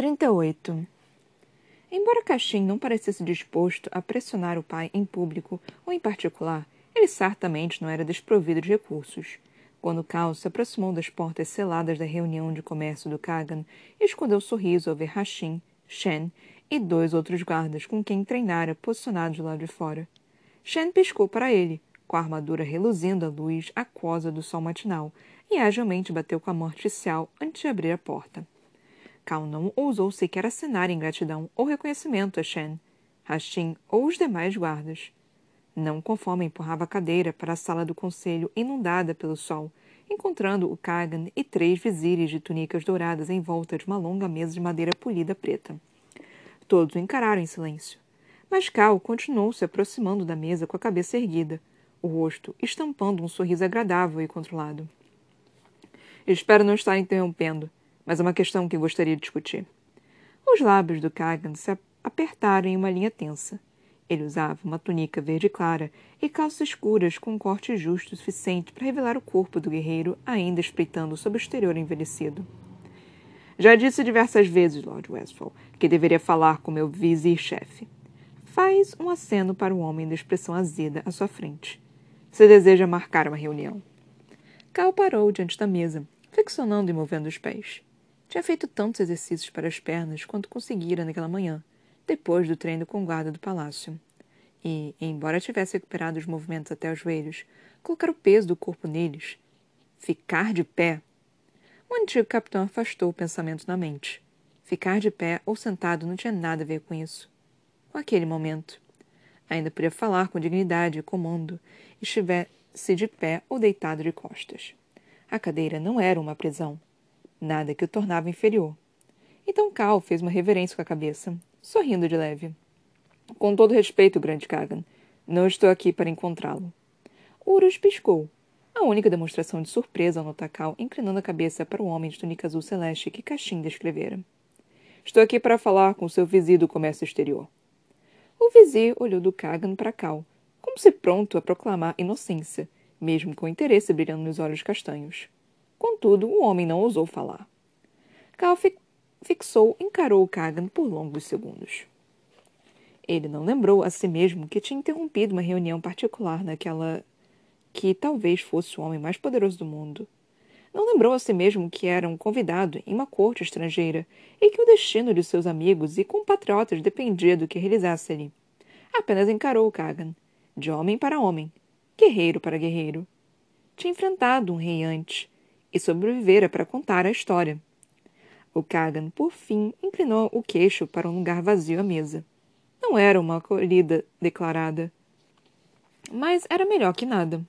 38 Embora Caxim não parecesse disposto a pressionar o pai em público ou em particular, ele certamente não era desprovido de recursos. Quando Cal se aproximou das portas seladas da reunião de comércio do Kagan, escondeu o sorriso ao ver Hashim, Shen e dois outros guardas com quem treinara posicionados do lado de fora. Shen piscou para ele, com a armadura reluzindo à luz aquosa do sol matinal, e agilmente bateu com a mão artificial antes de abrir a porta. Cal não ousou sequer assinar em gratidão ou reconhecimento a Shen, Hashim ou os demais guardas. Não conforme empurrava a cadeira para a sala do conselho inundada pelo sol, encontrando o Kagan e três vizires de túnicas douradas em volta de uma longa mesa de madeira polida preta. Todos o encararam em silêncio. Mas Cal continuou se aproximando da mesa com a cabeça erguida, o rosto estampando um sorriso agradável e controlado. Espero não estar interrompendo, mas é uma questão que gostaria de discutir. Os lábios do Kagan se apertaram em uma linha tensa. Ele usava uma túnica verde clara e calças escuras com um corte justo o suficiente para revelar o corpo do guerreiro ainda espreitando sob o exterior envelhecido. Já disse diversas vezes, Lord Westphal, que deveria falar com meu vizir-chefe. Faz um aceno para o homem da expressão azeda à sua frente. Se deseja marcar uma reunião. Cal parou diante da mesa, flexionando e movendo os pés. Tinha feito tantos exercícios para as pernas quanto conseguira naquela manhã, depois do treino com o guarda do palácio. E, embora tivesse recuperado os movimentos até os joelhos, colocar o peso do corpo neles, ficar de pé, o antigo capitão afastou o pensamento da mente. Ficar de pé ou sentado não tinha nada a ver com isso. Com aquele momento. Ainda podia falar com dignidade e comando, estivesse de pé ou deitado de costas. A cadeira não era uma prisão. Nada que o tornava inferior. Então Cal fez uma reverência com a cabeça, sorrindo de leve. Com todo respeito, grande Kagan, não estou aqui para encontrá-lo. Urus piscou, a única demonstração de surpresa ao notar Cal inclinando a cabeça para o homem de túnica azul celeste que Caxim descrevera. Estou aqui para falar com seu vizir do comércio exterior. O vizir olhou do Kagan para Cal, como se pronto a proclamar inocência, mesmo com interesse brilhando nos olhos castanhos. Contudo, o homem não ousou falar. Cal fi fixou encarou Kagan por longos segundos. Ele não lembrou a si mesmo que tinha interrompido uma reunião particular naquela que talvez fosse o homem mais poderoso do mundo. Não lembrou a si mesmo que era um convidado em uma corte estrangeira e que o destino de seus amigos e compatriotas dependia do que realizasse ali. Apenas encarou Kagan, de homem para homem, guerreiro para guerreiro. Tinha enfrentado um rei antes e sobrevivera para contar a história. O Kagan, por fim, inclinou o queixo para um lugar vazio à mesa. Não era uma acolhida declarada, mas era melhor que nada.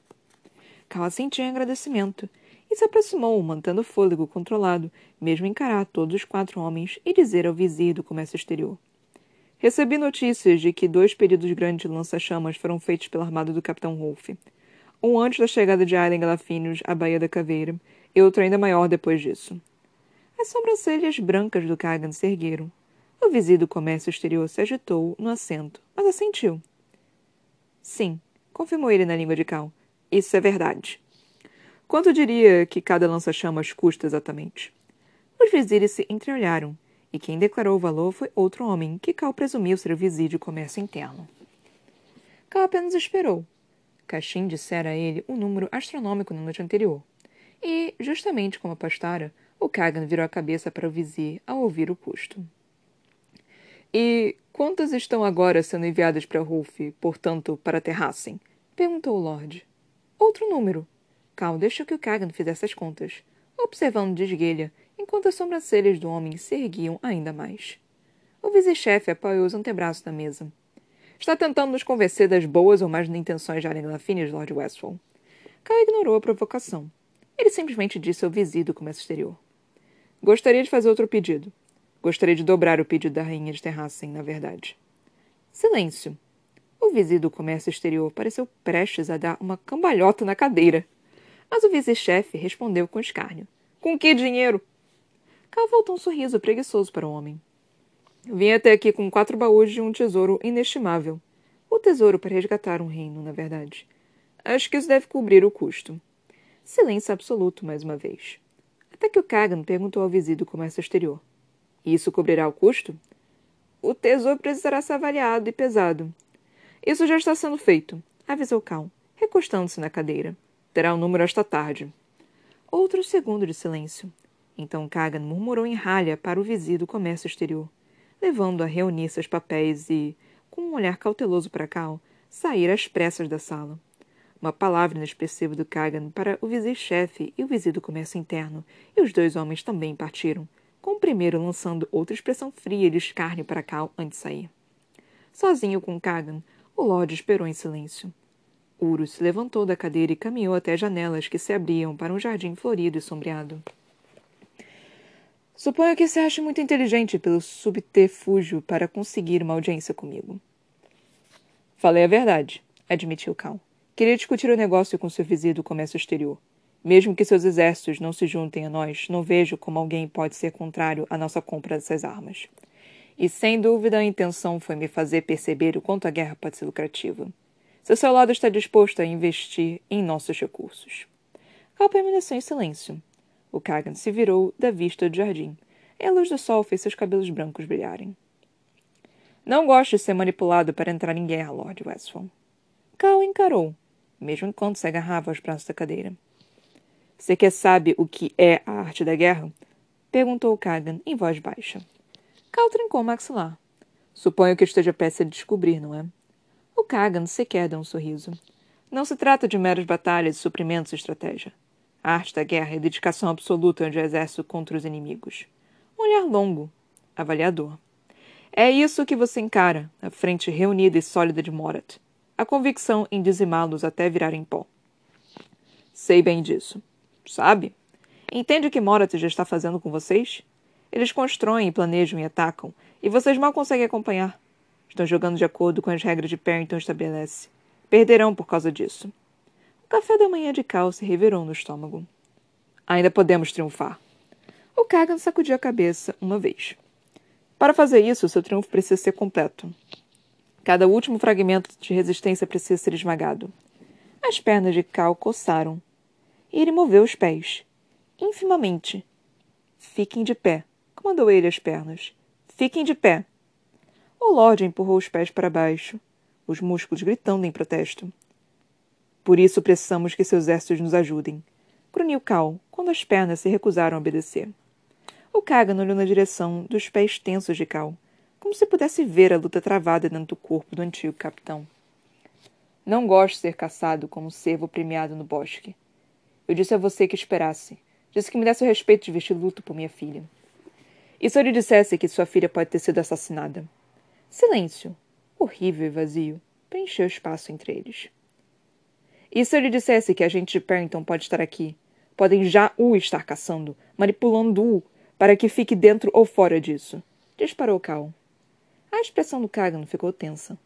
Cal sentiu agradecimento e se aproximou, mantendo o fôlego controlado, mesmo encarar todos os quatro homens e dizer ao vizir do comércio exterior. Recebi notícias de que dois pedidos grandes de lança-chamas foram feitos pela armada do Capitão Rolfe. Um antes da chegada de Aileen Galafinius à Baía da Caveira, e outro ainda maior depois disso. As sobrancelhas brancas do Kagan se ergueram. O vizir do comércio exterior se agitou no assento, mas assentiu. Sim, confirmou ele na língua de Cal. Isso é verdade. Quanto diria que cada lança-chamas custa exatamente? Os vizires se entreolharam, e quem declarou o valor foi outro homem, que Cal presumiu ser o vizir de comércio interno. Cal apenas esperou. Caxim dissera a ele um número astronômico na noite anterior. E, justamente como apostara, o Kagan virou a cabeça para o vizir ao ouvir o custo. E quantas estão agora sendo enviadas para Rolf, portanto, para Terrassen? perguntou o Lorde. Outro número. Cal deixou que o Kagan fizesse as contas, observando de esguelha, enquanto as sobrancelhas do homem se erguiam ainda mais. O vice-chefe apoiou os antebraços na mesa. Está tentando nos convencer das boas ou más intenções de Allen Lafinis, Lord Westphal. Cal ignorou a provocação. Ele simplesmente disse ao vizir do comércio exterior. Gostaria de fazer outro pedido. Gostaria de dobrar o pedido da rainha de Terrassen, na verdade. Silêncio. O vizir do comércio exterior pareceu prestes a dar uma cambalhota na cadeira. Mas o vice-chefe respondeu com escárnio. Com que dinheiro? Cal voltou um sorriso preguiçoso para o homem. Vim até aqui com quatro baús de um tesouro inestimável. O tesouro para resgatar um reino, na verdade. Acho que isso deve cobrir o custo. Silêncio absoluto mais uma vez. Até que o Kagan perguntou ao vizir do comércio exterior. Isso cobrirá o custo? O tesouro precisará ser avaliado e pesado. Isso já está sendo feito, avisou Cal, recostando-se na cadeira. Terá o um número esta tarde. Outro segundo de silêncio. Então Kagan murmurou em ralha para o vizinho do comércio exterior, levando a reunir seus papéis e, com um olhar cauteloso para Cal, sair às pressas da sala. Uma palavra inexpressiva do Kagan para o vizinho-chefe e o vizinho do comércio interno, e os dois homens também partiram, com o primeiro lançando outra expressão fria de escárnio para Cal antes de sair. Sozinho com Kagan, o Lorde esperou em silêncio. Urus se levantou da cadeira e caminhou até janelas que se abriam para um jardim florido e sombreado. Suponho que se ache muito inteligente pelo subterfúgio para conseguir uma audiência comigo. Falei a verdade, admitiu Cal. Queria discutir o negócio com seu vizinho do comércio exterior. Mesmo que seus exércitos não se juntem a nós, não vejo como alguém pode ser contrário à nossa compra dessas armas. E sem dúvida a intenção foi me fazer perceber o quanto a guerra pode ser lucrativa. Seu seu lado está disposto a investir em nossos recursos. Cal permaneceu em silêncio. O Kagan se virou da vista do jardim, e a luz do sol fez seus cabelos brancos brilharem. Não gosto de ser manipulado para entrar em guerra, Lord Westphal. Cal encarou, mesmo enquanto se agarrava aos braços da cadeira. Você quer sabe o que é a arte da guerra? Perguntou Kagan em voz baixa. Cal trincou o maxilar. Suponho que esteja peça de descobrir, não é? O Kagan sequer deu um sorriso. Não se trata de meras batalhas, suprimentos e estratégia. A arte da guerra é dedicação absoluta de exército contra os inimigos. Um olhar longo, avaliador. É isso que você encara, a frente reunida e sólida de Morat. A convicção em dizimá-los até virarem pó. Sei bem disso. Sabe? Entende o que Morat já está fazendo com vocês? Eles constroem, planejam e atacam, e vocês mal conseguem acompanhar. Estão jogando de acordo com as regras de Perrington estabelece. Perderão por causa disso café da manhã de Cal se revirou no estômago. Ainda podemos triunfar. O Kagan sacudiu a cabeça uma vez. Para fazer isso, seu triunfo precisa ser completo. Cada último fragmento de resistência precisa ser esmagado. As pernas de Cal coçaram. E ele moveu os pés. Infimamente. Fiquem de pé, comandou ele as pernas. Fiquem de pé. O Lorde empurrou os pés para baixo, os músculos gritando em protesto. Por isso precisamos que seus exércitos nos ajudem. Grunhiu Cal, quando as pernas se recusaram a obedecer. O Kagan olhou na direção dos pés tensos de Cal, como se pudesse ver a luta travada dentro do corpo do antigo capitão. Não gosto de ser caçado como um cervo premiado no bosque. Eu disse a você que esperasse. Disse que me desse o respeito de vestir luto por minha filha. E se eu lhe dissesse que sua filha pode ter sido assassinada? Silêncio, horrível e vazio, preencheu o espaço entre eles. E se eu lhe dissesse que a gente de Perrington pode estar aqui? Podem já o estar caçando, manipulando-o para que fique dentro ou fora disso. Disparou Cal. A expressão do Kagan ficou tensa.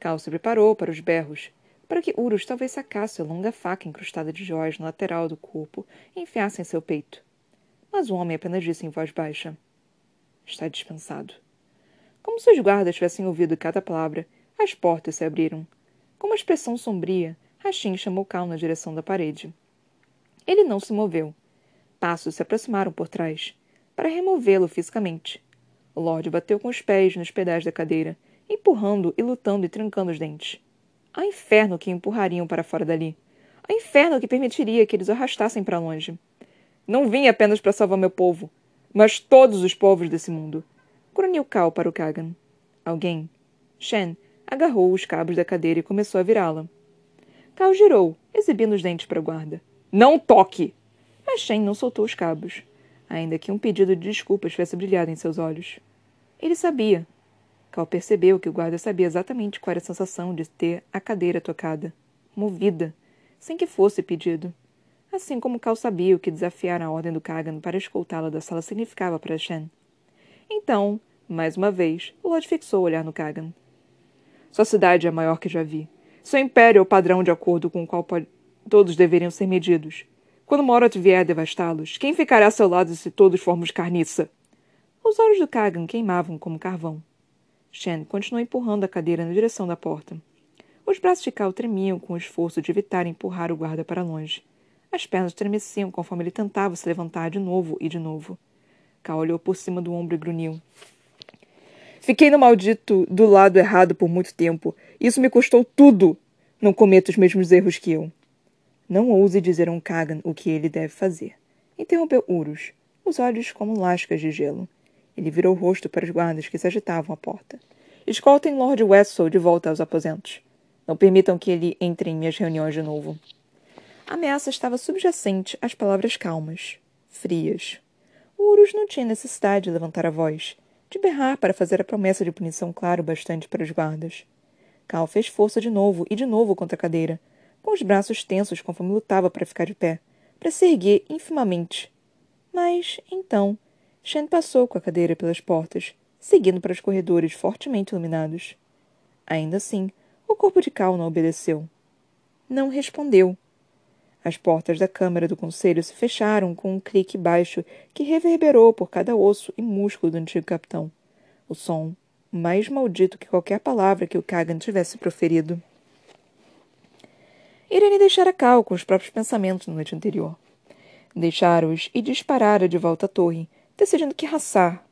Cal se preparou para os berros, para que Urus talvez sacasse a longa faca incrustada de joias na lateral do corpo e enfiasse em seu peito. Mas o homem apenas disse em voz baixa: Está dispensado. Como se os guardas tivessem ouvido cada palavra, as portas se abriram. Com uma expressão sombria, Rachim chamou Cal na direção da parede. Ele não se moveu. Passos se aproximaram por trás, para removê-lo fisicamente. O Lorde bateu com os pés nos pedais da cadeira, empurrando e lutando e trancando os dentes. Ao inferno que empurrariam para fora dali. Ao inferno que permitiria que eles o arrastassem para longe. Não vim apenas para salvar meu povo, mas todos os povos desse mundo. Grunhiu Cal para o Kagan. Alguém, Shen, agarrou os cabos da cadeira e começou a virá-la. Cal girou, exibindo os dentes para o guarda. Não toque! Mas Shen não soltou os cabos, ainda que um pedido de desculpas tivesse brilhado em seus olhos. Ele sabia. Cal percebeu que o guarda sabia exatamente qual era a sensação de ter a cadeira tocada, movida, sem que fosse pedido. Assim como Cal sabia o que desafiar a ordem do Kagan para escoltá-la da sala significava para Shen. Então, mais uma vez, Lord fixou o olhar no Kagan. Sua cidade é a maior que já vi. Seu império é o padrão de acordo com o qual todos deveriam ser medidos. Quando Morat vier devastá-los, quem ficará a seu lado se todos formos carniça? Os olhos do Kagan queimavam como carvão. Shen continuou empurrando a cadeira na direção da porta. Os braços de Cal tremiam com o esforço de evitar empurrar o guarda para longe. As pernas tremeciam conforme ele tentava se levantar de novo e de novo. Cal olhou por cima do ombro e grunhiu. Fiquei no maldito do lado errado por muito tempo. Isso me custou tudo. Não cometa os mesmos erros que eu. Não ouse dizer a um Kagan o que ele deve fazer. Interrompeu Urus, os olhos como lascas de gelo. Ele virou o rosto para os guardas que se agitavam à porta. Escoltem Lord Wessel de volta aos aposentos. Não permitam que ele entre em minhas reuniões de novo. A ameaça estava subjacente às palavras calmas, frias. O Urus não tinha necessidade de levantar a voz, de berrar para fazer a promessa de punição claro bastante para os guardas. Cal fez força de novo e de novo contra a cadeira, com os braços tensos conforme lutava para ficar de pé, para se erguer infimamente. Mas, então, Shen passou com a cadeira pelas portas, seguindo para os corredores fortemente iluminados. Ainda assim, o corpo de Cal não obedeceu. Não respondeu. As portas da Câmara do Conselho se fecharam com um clique baixo que reverberou por cada osso e músculo do antigo capitão. O som mais maldito que qualquer palavra que o Kagan tivesse proferido. Irene deixara Cal com os próprios pensamentos na noite anterior. Deixara-os e disparara de volta à torre, decidindo que raçar.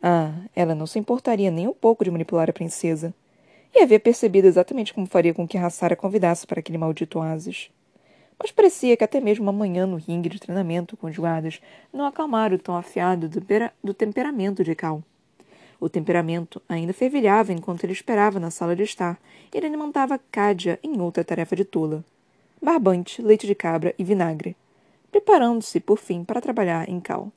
Ah, ela não se importaria nem um pouco de manipular a princesa. E havia percebido exatamente como faria com que Rassara convidasse para aquele maldito oásis. Mas parecia que até mesmo amanhã no ringue de treinamento com os guardas não acalmara o tom afiado do, do temperamento de Cal. O temperamento ainda fervilhava enquanto ele esperava na sala de estar e ele alimentava Cádia em outra tarefa de tola. Barbante, leite de cabra e vinagre, preparando-se, por fim, para trabalhar em Cal.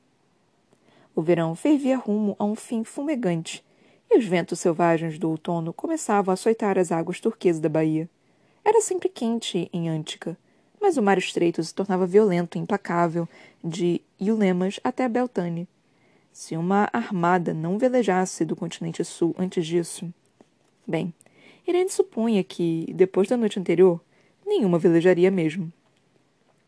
O verão fervia rumo a um fim fumegante, e os ventos selvagens do outono começavam a açoitar as águas turquesas da baía. Era sempre quente em Ântica, mas o mar estreito se tornava violento e implacável de Iulemas até Beltane, se uma armada não velejasse do continente sul antes disso. Bem, Irene supunha que, depois da noite anterior, nenhuma velejaria mesmo.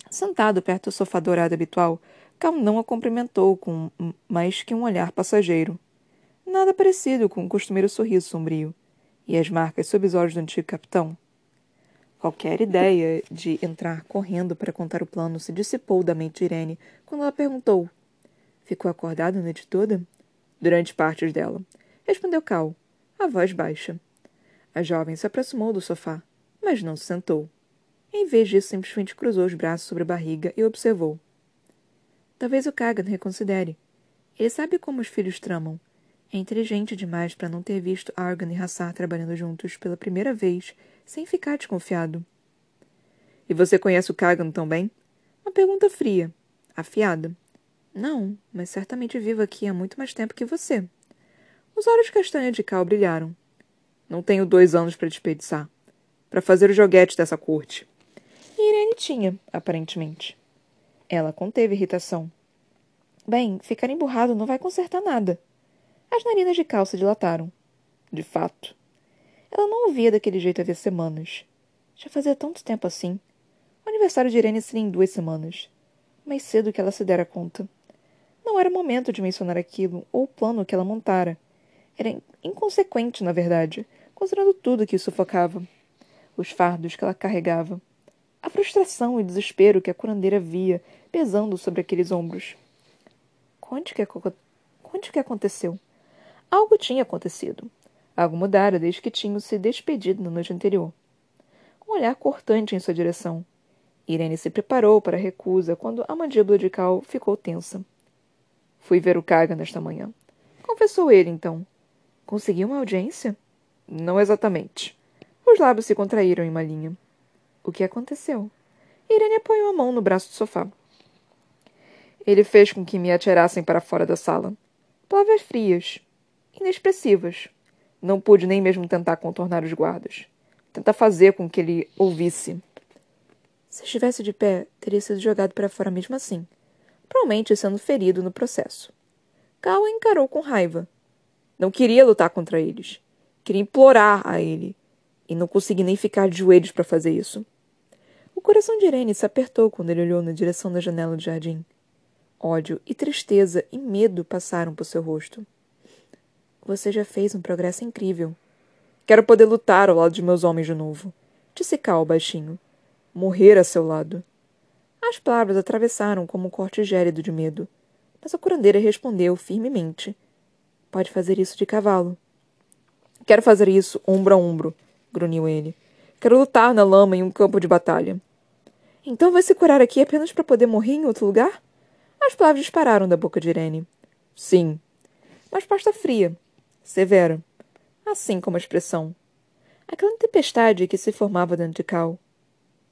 Sentado perto do sofá dourado habitual, Cal não a cumprimentou com mais que um olhar passageiro. Nada parecido com o costumeiro sorriso sombrio. E as marcas sob os olhos do antigo capitão? Qualquer ideia de entrar correndo para contar o plano se dissipou da mente de Irene quando ela perguntou Ficou acordado a noite toda? Durante partes dela. Respondeu Cal, a voz baixa. A jovem se aproximou do sofá, mas não se sentou. Em vez disso, simplesmente cruzou os braços sobre a barriga e observou. Talvez o Kagan reconsidere. Ele sabe como os filhos tramam. É inteligente demais para não ter visto Argan e Hassar trabalhando juntos pela primeira vez, sem ficar desconfiado. E você conhece o Kagan tão bem? Uma pergunta fria, afiada. Não, mas certamente vivo aqui há muito mais tempo que você. Os olhos castanhos de Cal brilharam. Não tenho dois anos para desperdiçar. Para fazer o joguete dessa corte. E Irene tinha, aparentemente. Ela conteve irritação. Bem, ficar emburrado não vai consertar nada. As narinas de Cal se dilataram. De fato. Ela não ouvia daquele jeito havia semanas. Já fazia tanto tempo assim. O aniversário de Irene seria em duas semanas. Mais cedo que ela se dera conta. Não era momento de mencionar aquilo ou o plano que ela montara. Era inconsequente, na verdade, considerando tudo que o sufocava. Os fardos que ela carregava. A frustração e desespero que a curandeira via pesando sobre aqueles ombros. Conte o que, Conte que aconteceu. Algo tinha acontecido. Algo mudara desde que tinham se despedido na noite anterior. Um olhar cortante em sua direção. Irene se preparou para a recusa quando a mandíbula de Cal ficou tensa. Fui ver o Kaga nesta manhã. Confessou ele, então. Conseguiu uma audiência? Não exatamente. Os lábios se contraíram em uma linha. O que aconteceu? Irene apoiou a mão no braço do sofá. Ele fez com que me atirassem para fora da sala. Palavras frias, inexpressivas. Não pude nem mesmo tentar contornar os guardas. Tentar fazer com que ele ouvisse. Se estivesse de pé, teria sido jogado para fora mesmo assim provavelmente sendo ferido no processo. Cal encarou com raiva. Não queria lutar contra eles. Queria implorar a ele. E não consegui nem ficar de joelhos para fazer isso. O coração de Irene se apertou quando ele olhou na direção da janela do jardim. Ódio e tristeza e medo passaram por seu rosto. Você já fez um progresso incrível. Quero poder lutar ao lado de meus homens de novo, disse Cal baixinho. Morrer a seu lado. As palavras atravessaram como um corte gélido de medo. Mas a curandeira respondeu firmemente. Pode fazer isso de cavalo. Quero fazer isso ombro a ombro, grunhiu ele. Quero lutar na lama em um campo de batalha. Então vai se curar aqui apenas para poder morrer em outro lugar? As palavras dispararam da boca de Irene. Sim. Mas pasta fria, severa, assim como a expressão. Aquela tempestade que se formava dentro de Cal.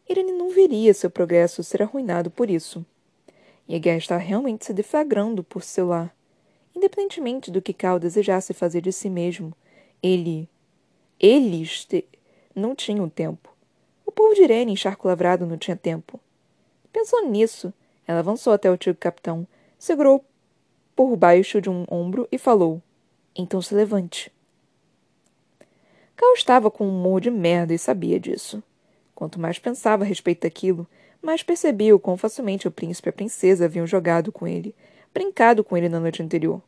Irene não veria seu progresso ser arruinado por isso. E a guerra estava realmente se deflagrando por seu lar. Independentemente do que Cal desejasse fazer de si mesmo, ele. Eles te... não tinham tempo. O povo de Irene, encharco lavrado, não tinha tempo. Pensando nisso, ela avançou até o antigo capitão, segurou por baixo de um ombro e falou: Então se levante. Cal estava com um humor de merda e sabia disso. Quanto mais pensava a respeito daquilo, mais percebia o quão facilmente o príncipe e a princesa haviam jogado com ele, brincado com ele na noite anterior.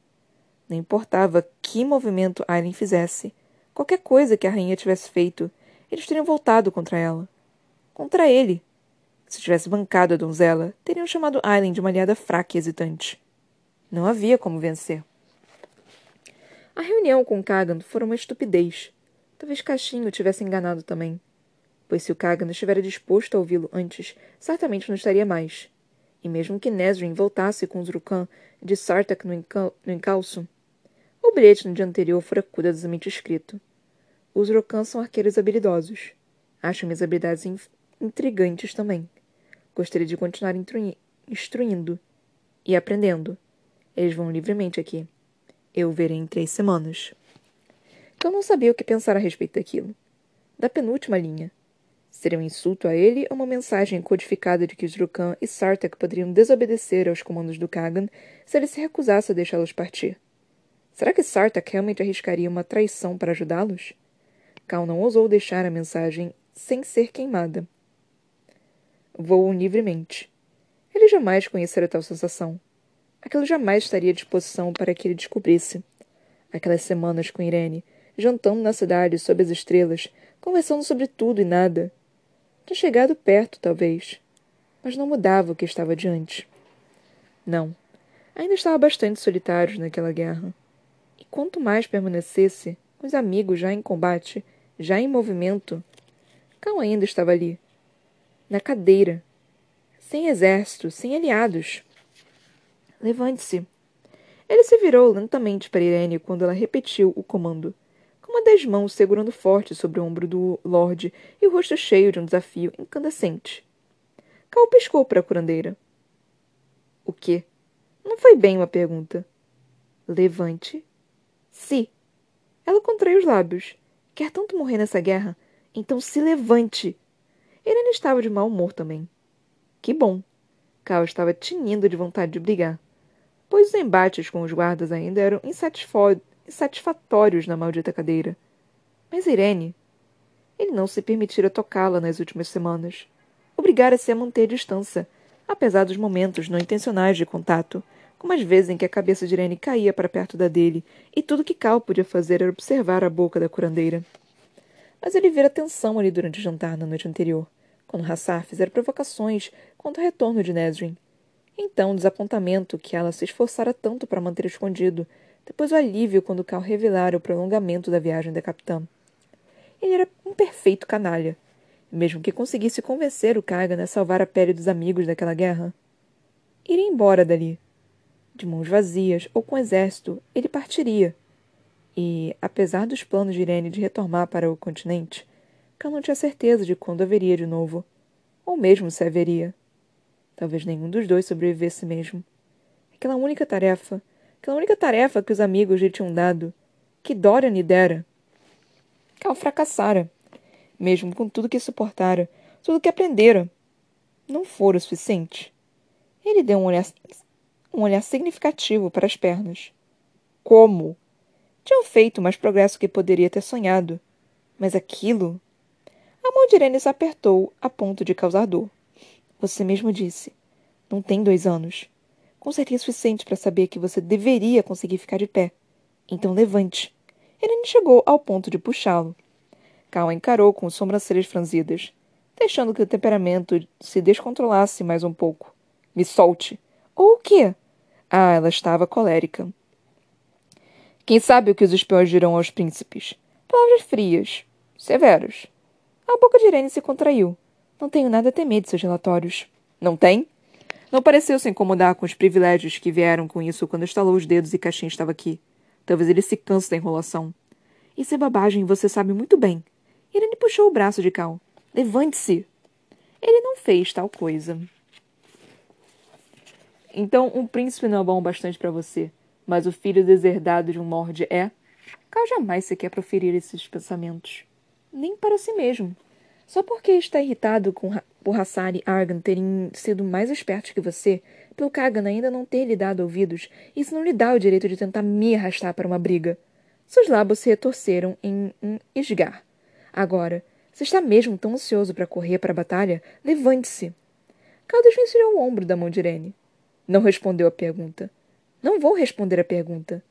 Não importava que movimento Aileen fizesse, qualquer coisa que a rainha tivesse feito, eles teriam voltado contra ela. Contra ele. Se tivesse bancado a donzela, teriam chamado Aileen de uma aliada fraca e hesitante. Não havia como vencer. A reunião com Kagan foi uma estupidez. Talvez Caixinho tivesse enganado também. Pois se o Kagan estivera disposto a ouvi-lo antes, certamente não estaria mais. E mesmo que Nesrin voltasse com Zrukan de Sartak no, no encalço, o bilhete no dia anterior fora cuidadosamente escrito. Os Rokan são arqueiros habilidosos. Acho minhas habilidades intrigantes também. Gostaria de continuar instruindo e aprendendo. Eles vão livremente aqui. Eu o verei em três semanas. Então não sabia o que pensar a respeito daquilo. Da penúltima linha. Seria um insulto a ele ou uma mensagem codificada de que os Rukan e Sartak poderiam desobedecer aos comandos do Kagan se ele se recusasse a deixá-los partir? Será que Sartak realmente arriscaria uma traição para ajudá-los? Cal não ousou deixar a mensagem sem ser queimada. Voam livremente. Ele jamais conhecera tal sensação. Aquilo jamais estaria à disposição para que ele descobrisse. Aquelas semanas com Irene, jantando na cidade sob as estrelas, conversando sobre tudo e nada. Tinha chegado perto, talvez, mas não mudava o que estava diante. Não. Ainda estava bastante solitário naquela guerra. E quanto mais permanecesse, os amigos já em combate, já em movimento, Cal ainda estava ali, na cadeira, sem exército, sem aliados. Levante-se. Ele se virou lentamente para Irene quando ela repetiu o comando, com uma das mãos segurando forte sobre o ombro do Lorde e o rosto cheio de um desafio incandescente. Cal piscou para a curandeira. O quê? Não foi bem uma pergunta. Levante. Se. Ela contraiu os lábios. Quer tanto morrer nessa guerra? Então se levante. Irene estava de mau humor também. Que bom. Cal estava tinindo de vontade de brigar pois os embates com os guardas ainda eram insatisfatórios na maldita cadeira. Mas Irene. Ele não se permitira tocá-la nas últimas semanas. Obrigara-se a manter distância, apesar dos momentos não intencionais de contato, como as vezes em que a cabeça de Irene caía para perto da dele, e tudo que Cal podia fazer era observar a boca da curandeira. Mas ele vira atenção ali durante o jantar na noite anterior, quando Hassar fizera provocações quanto ao retorno de Nesrin. Então, o desapontamento que ela se esforçara tanto para manter escondido, depois o alívio quando Cal revelara o prolongamento da viagem da capitã. Ele era um perfeito canalha, mesmo que conseguisse convencer o Kagan a salvar a pele dos amigos daquela guerra. Iria embora dali. De mãos vazias ou com exército, ele partiria. E, apesar dos planos de Irene de retornar para o continente, Cal não tinha certeza de quando haveria de novo, ou mesmo se haveria. Talvez nenhum dos dois sobrevivesse mesmo. Aquela única tarefa, aquela única tarefa que os amigos lhe tinham dado, que Dorian lhe dera. Cal fracassara, mesmo com tudo que suportara, tudo que aprendera. Não fora o suficiente. Ele deu um olhar, um olhar significativo para as pernas. Como? Tinham feito mais progresso que poderia ter sonhado. Mas aquilo. A mão de Irene se apertou a ponto de causar dor. Você mesmo disse. Não tem dois anos. Com certeza suficiente para saber que você deveria conseguir ficar de pé. Então levante. Irene chegou ao ponto de puxá-lo. Cal encarou com sobrancelhas franzidas, deixando que o temperamento se descontrolasse mais um pouco. Me solte. Ou o quê? Ah, ela estava colérica. Quem sabe o que os espiões dirão aos príncipes? Palavras frias, severas. A boca de Irene se contraiu. Não tenho nada a temer de seus relatórios. Não tem? Não pareceu se incomodar com os privilégios que vieram com isso quando estalou os dedos e Caixinha estava aqui. Talvez ele se canse da enrolação. Isso é babagem, você sabe muito bem. Irene puxou o braço de Cal. Levante-se! Ele não fez tal coisa. Então, um príncipe não é bom bastante para você, mas o filho deserdado de um lorde é? Cal jamais se quer proferir esses pensamentos. Nem para si mesmo. Só porque está irritado com, por Hassar e Argan terem sido mais espertos que você, pelo Kagan ainda não ter lhe dado ouvidos, isso não lhe dá o direito de tentar me arrastar para uma briga. Seus lábios se retorceram em um esgar. Agora, se está mesmo tão ansioso para correr para a batalha, levante-se. Caldas venceu o ombro da mão de Irene. Não respondeu a pergunta. Não vou responder a pergunta.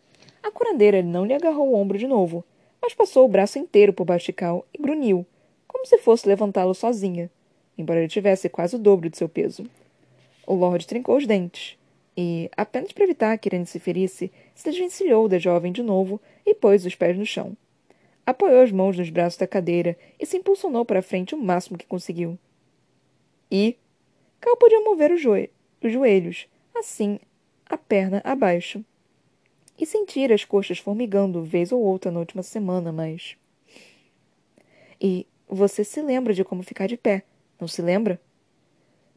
A curandeira não lhe agarrou o ombro de novo, mas passou o braço inteiro por Bastical e grunhiu, como se fosse levantá-lo sozinha, embora ele tivesse quase o dobro de seu peso. O Lorde trincou os dentes e, apenas para evitar que Irene se ferisse, se desvencilhou da jovem de novo e pôs os pés no chão. Apoiou as mãos nos braços da cadeira e se impulsionou para a frente o máximo que conseguiu. E Cal podia mover os, joelhos, os joelhos, assim, a perna abaixo. E sentir as coxas formigando vez ou outra na última semana, mas. E você se lembra de como ficar de pé, não se lembra?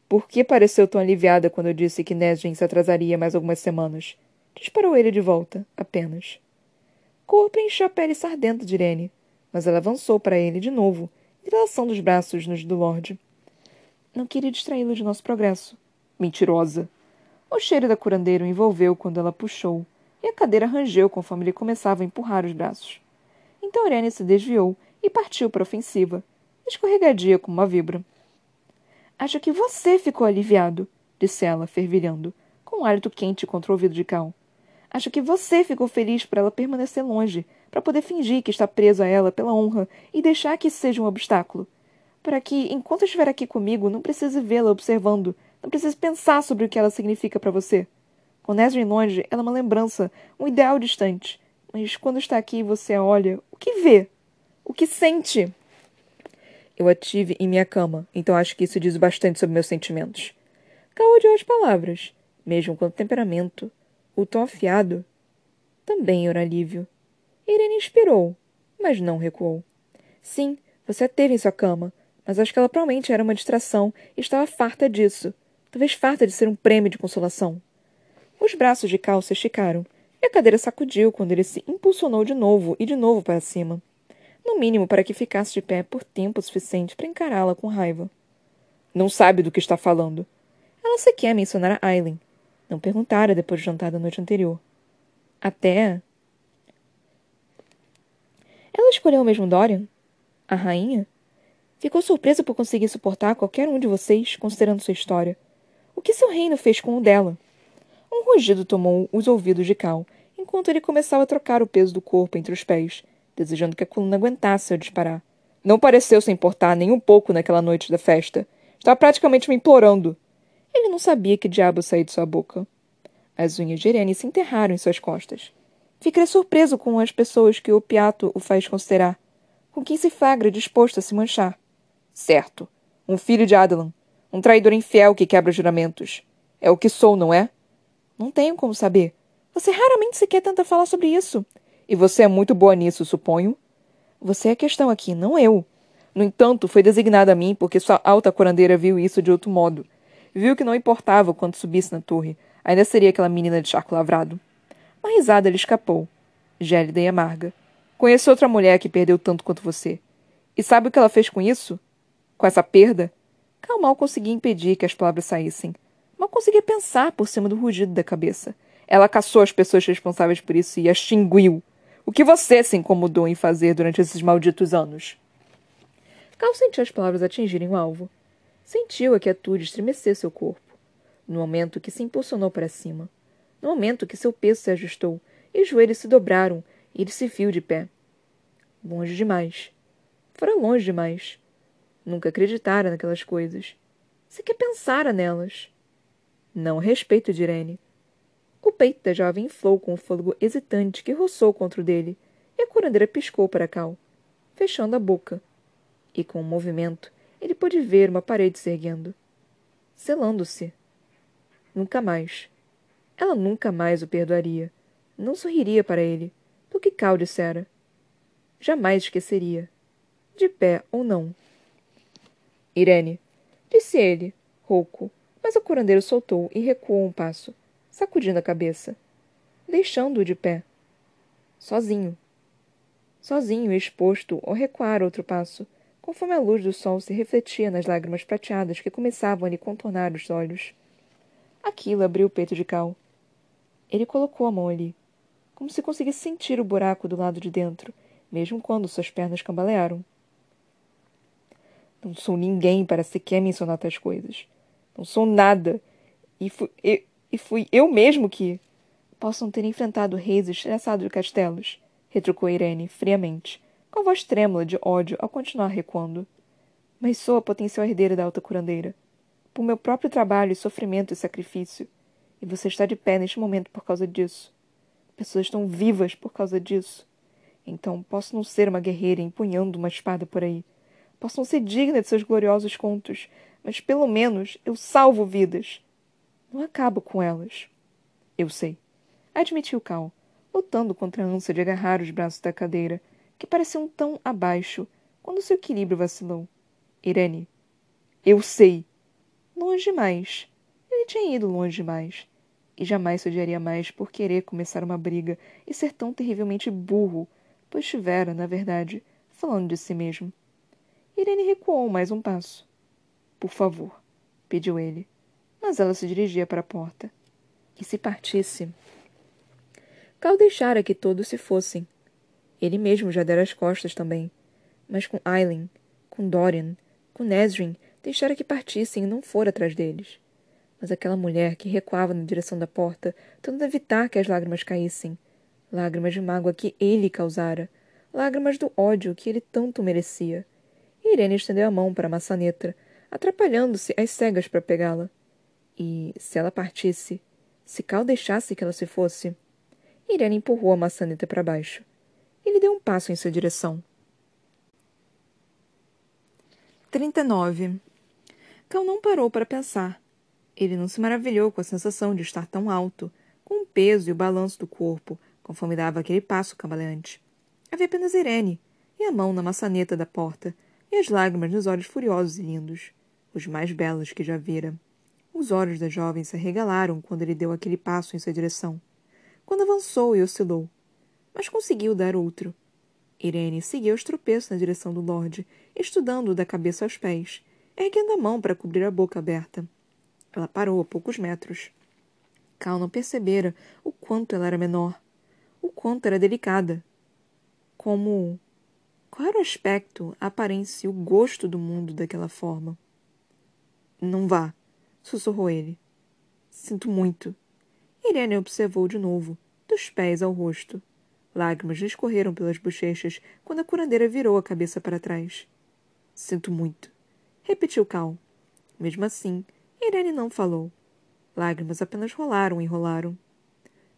Por que pareceu tão aliviada quando eu disse que Nesrin se atrasaria mais algumas semanas? Disparou ele de volta, apenas. Corpo encheu a pele sardenta de Irene, mas ela avançou para ele de novo, entrelaçando os braços nos do Lorde. Não queria distraí-lo de nosso progresso. Mentirosa. O cheiro da curandeira o envolveu quando ela puxou, e a cadeira rangeu conforme ele começava a empurrar os braços. Então Irene se desviou e partiu para a ofensiva, escorregadia como uma vibra. Acho que você ficou aliviado, disse ela, fervilhando, com um hálito quente contra o ouvido de Cal. Acho que você ficou feliz por ela permanecer longe, para poder fingir que está preso a ela pela honra e deixar que isso seja um obstáculo. Para que, enquanto estiver aqui comigo, não precise vê-la observando, não precisa pensar sobre o que ela significa para você. Com Nesrin longe, ela é uma lembrança, um ideal distante. Mas quando está aqui você a olha, o que vê? O que sente? Eu a tive em minha cama, então acho que isso diz bastante sobre meus sentimentos. Cal odiou as palavras, mesmo com o temperamento. O tom afiado também era alívio. Irene inspirou, mas não recuou. Sim, você a teve em sua cama, mas acho que ela provavelmente era uma distração e estava farta disso talvez farta de ser um prêmio de consolação. Os braços de Cal se esticaram, e a cadeira sacudiu quando ele se impulsionou de novo e de novo para cima. No mínimo para que ficasse de pé por tempo suficiente para encará-la com raiva. Não sabe do que está falando. Ela sequer mencionara Aileen. Não perguntara depois do jantar da noite anterior. Até. Ela escolheu o mesmo Dorian? A rainha? Ficou surpresa por conseguir suportar qualquer um de vocês, considerando sua história. O que seu reino fez com o dela? Um rugido tomou os ouvidos de Cal, enquanto ele começava a trocar o peso do corpo entre os pés, desejando que a coluna aguentasse ao disparar. Não pareceu se importar nem um pouco naquela noite da festa. Estava praticamente me implorando. Ele não sabia que diabo saía de sua boca. As unhas de Irene se enterraram em suas costas. Ficarei surpreso com as pessoas que o piato o faz considerar. Com quem se flagra disposto a se manchar. Certo. Um filho de Adelan. Um traidor infiel que quebra juramentos. É o que sou, não é? Não tenho como saber. Você raramente sequer tenta falar sobre isso. E você é muito boa nisso, suponho. Você é a questão aqui, não eu. No entanto, foi designada a mim porque sua alta curandeira viu isso de outro modo. Viu que não importava quando subisse na torre, ainda seria aquela menina de charco lavrado. Uma risada lhe escapou, gélida e amarga. Conheço outra mulher que perdeu tanto quanto você. E sabe o que ela fez com isso? Com essa perda? Cal mal conseguia impedir que as palavras saíssem. Conseguia pensar por cima do rugido da cabeça. Ela caçou as pessoas responsáveis por isso e extinguiu. O que você se incomodou em fazer durante esses malditos anos? Cal sentiu as palavras atingirem o alvo. Sentiu a quietude estremecer seu corpo. No momento que se impulsionou para cima. No momento que seu peso se ajustou e os joelhos se dobraram e ele se viu de pé. Longe demais. Fora longe demais. Nunca acreditara naquelas coisas. Sequer pensara nelas. Não respeito de Irene. O peito da jovem inflou com o fôlego hesitante que roçou contra o dele, e a curandeira piscou para Cal, fechando a boca. E com um movimento, ele pôde ver uma parede se erguendo, selando-se. Nunca mais. Ela nunca mais o perdoaria. Não sorriria para ele, do que Cal dissera. Jamais esqueceria. De pé ou não. Irene, disse ele, rouco, mas o curandeiro soltou e recuou um passo sacudindo a cabeça, deixando-o de pé. Sozinho. Sozinho e exposto ao recuar outro passo, conforme a luz do sol se refletia nas lágrimas prateadas que começavam a lhe contornar os olhos. Aquilo abriu o peito de Cal. Ele colocou a mão ali, como se conseguisse sentir o buraco do lado de dentro, mesmo quando suas pernas cambalearam. Não sou ninguém para sequer mencionar tais coisas. Não sou nada. E fui, eu, e fui eu mesmo que. Possam ter enfrentado reis estressados de castelos, retrucou Irene, friamente, com a voz trêmula de ódio ao continuar recuando. Mas sou a potencial herdeira da alta curandeira. Por meu próprio trabalho, sofrimento e sacrifício. E você está de pé neste momento por causa disso. Pessoas estão vivas por causa disso. Então, posso não ser uma guerreira empunhando uma espada por aí. Posso não ser digna de seus gloriosos contos, mas pelo menos eu salvo vidas. Não acabo com elas. Eu sei. Admitiu Cal, lutando contra a ânsia de agarrar os braços da cadeira, que pareciam tão abaixo quando seu equilíbrio vacilou. Irene. Eu sei. Longe demais. Ele tinha ido longe demais. E jamais se odiaria mais por querer começar uma briga e ser tão terrivelmente burro, pois estivera, na verdade, falando de si mesmo. Irene recuou mais um passo. Por favor, pediu ele mas ela se dirigia para a porta. E se partisse? Cal deixara que todos se fossem. Ele mesmo já dera as costas também. Mas com Aileen, com Dorian, com Nesrin, deixara que partissem e não fora atrás deles. Mas aquela mulher que recuava na direção da porta, tentando evitar que as lágrimas caíssem. Lágrimas de mágoa que ele causara. Lágrimas do ódio que ele tanto merecia. Irene estendeu a mão para a maçaneta, atrapalhando-se às cegas para pegá-la. E se ela partisse, se Cal deixasse que ela se fosse, Irene empurrou a maçaneta para baixo. Ele deu um passo em sua direção. 39. Cal não parou para pensar. Ele não se maravilhou com a sensação de estar tão alto, com o peso e o balanço do corpo, conforme dava aquele passo cambaleante. Havia apenas Irene, e a mão na maçaneta da porta, e as lágrimas nos olhos furiosos e lindos, os mais belos que já vira. Os olhos da jovem se arregalaram quando ele deu aquele passo em sua direção. Quando avançou e oscilou. Mas conseguiu dar outro. Irene seguiu os tropeços na direção do Lorde, estudando-o da cabeça aos pés, erguendo a mão para cobrir a boca aberta. Ela parou a poucos metros. Cal não percebera o quanto ela era menor, o quanto era delicada. Como. Qual era o aspecto, a aparência e o gosto do mundo daquela forma? Não vá, sussurrou ele. Sinto muito. Irene observou de novo, dos pés ao rosto. Lágrimas lhe escorreram pelas bochechas quando a curandeira virou a cabeça para trás. Sinto muito. Repetiu Cal. Mesmo assim, Irene não falou. Lágrimas apenas rolaram e rolaram.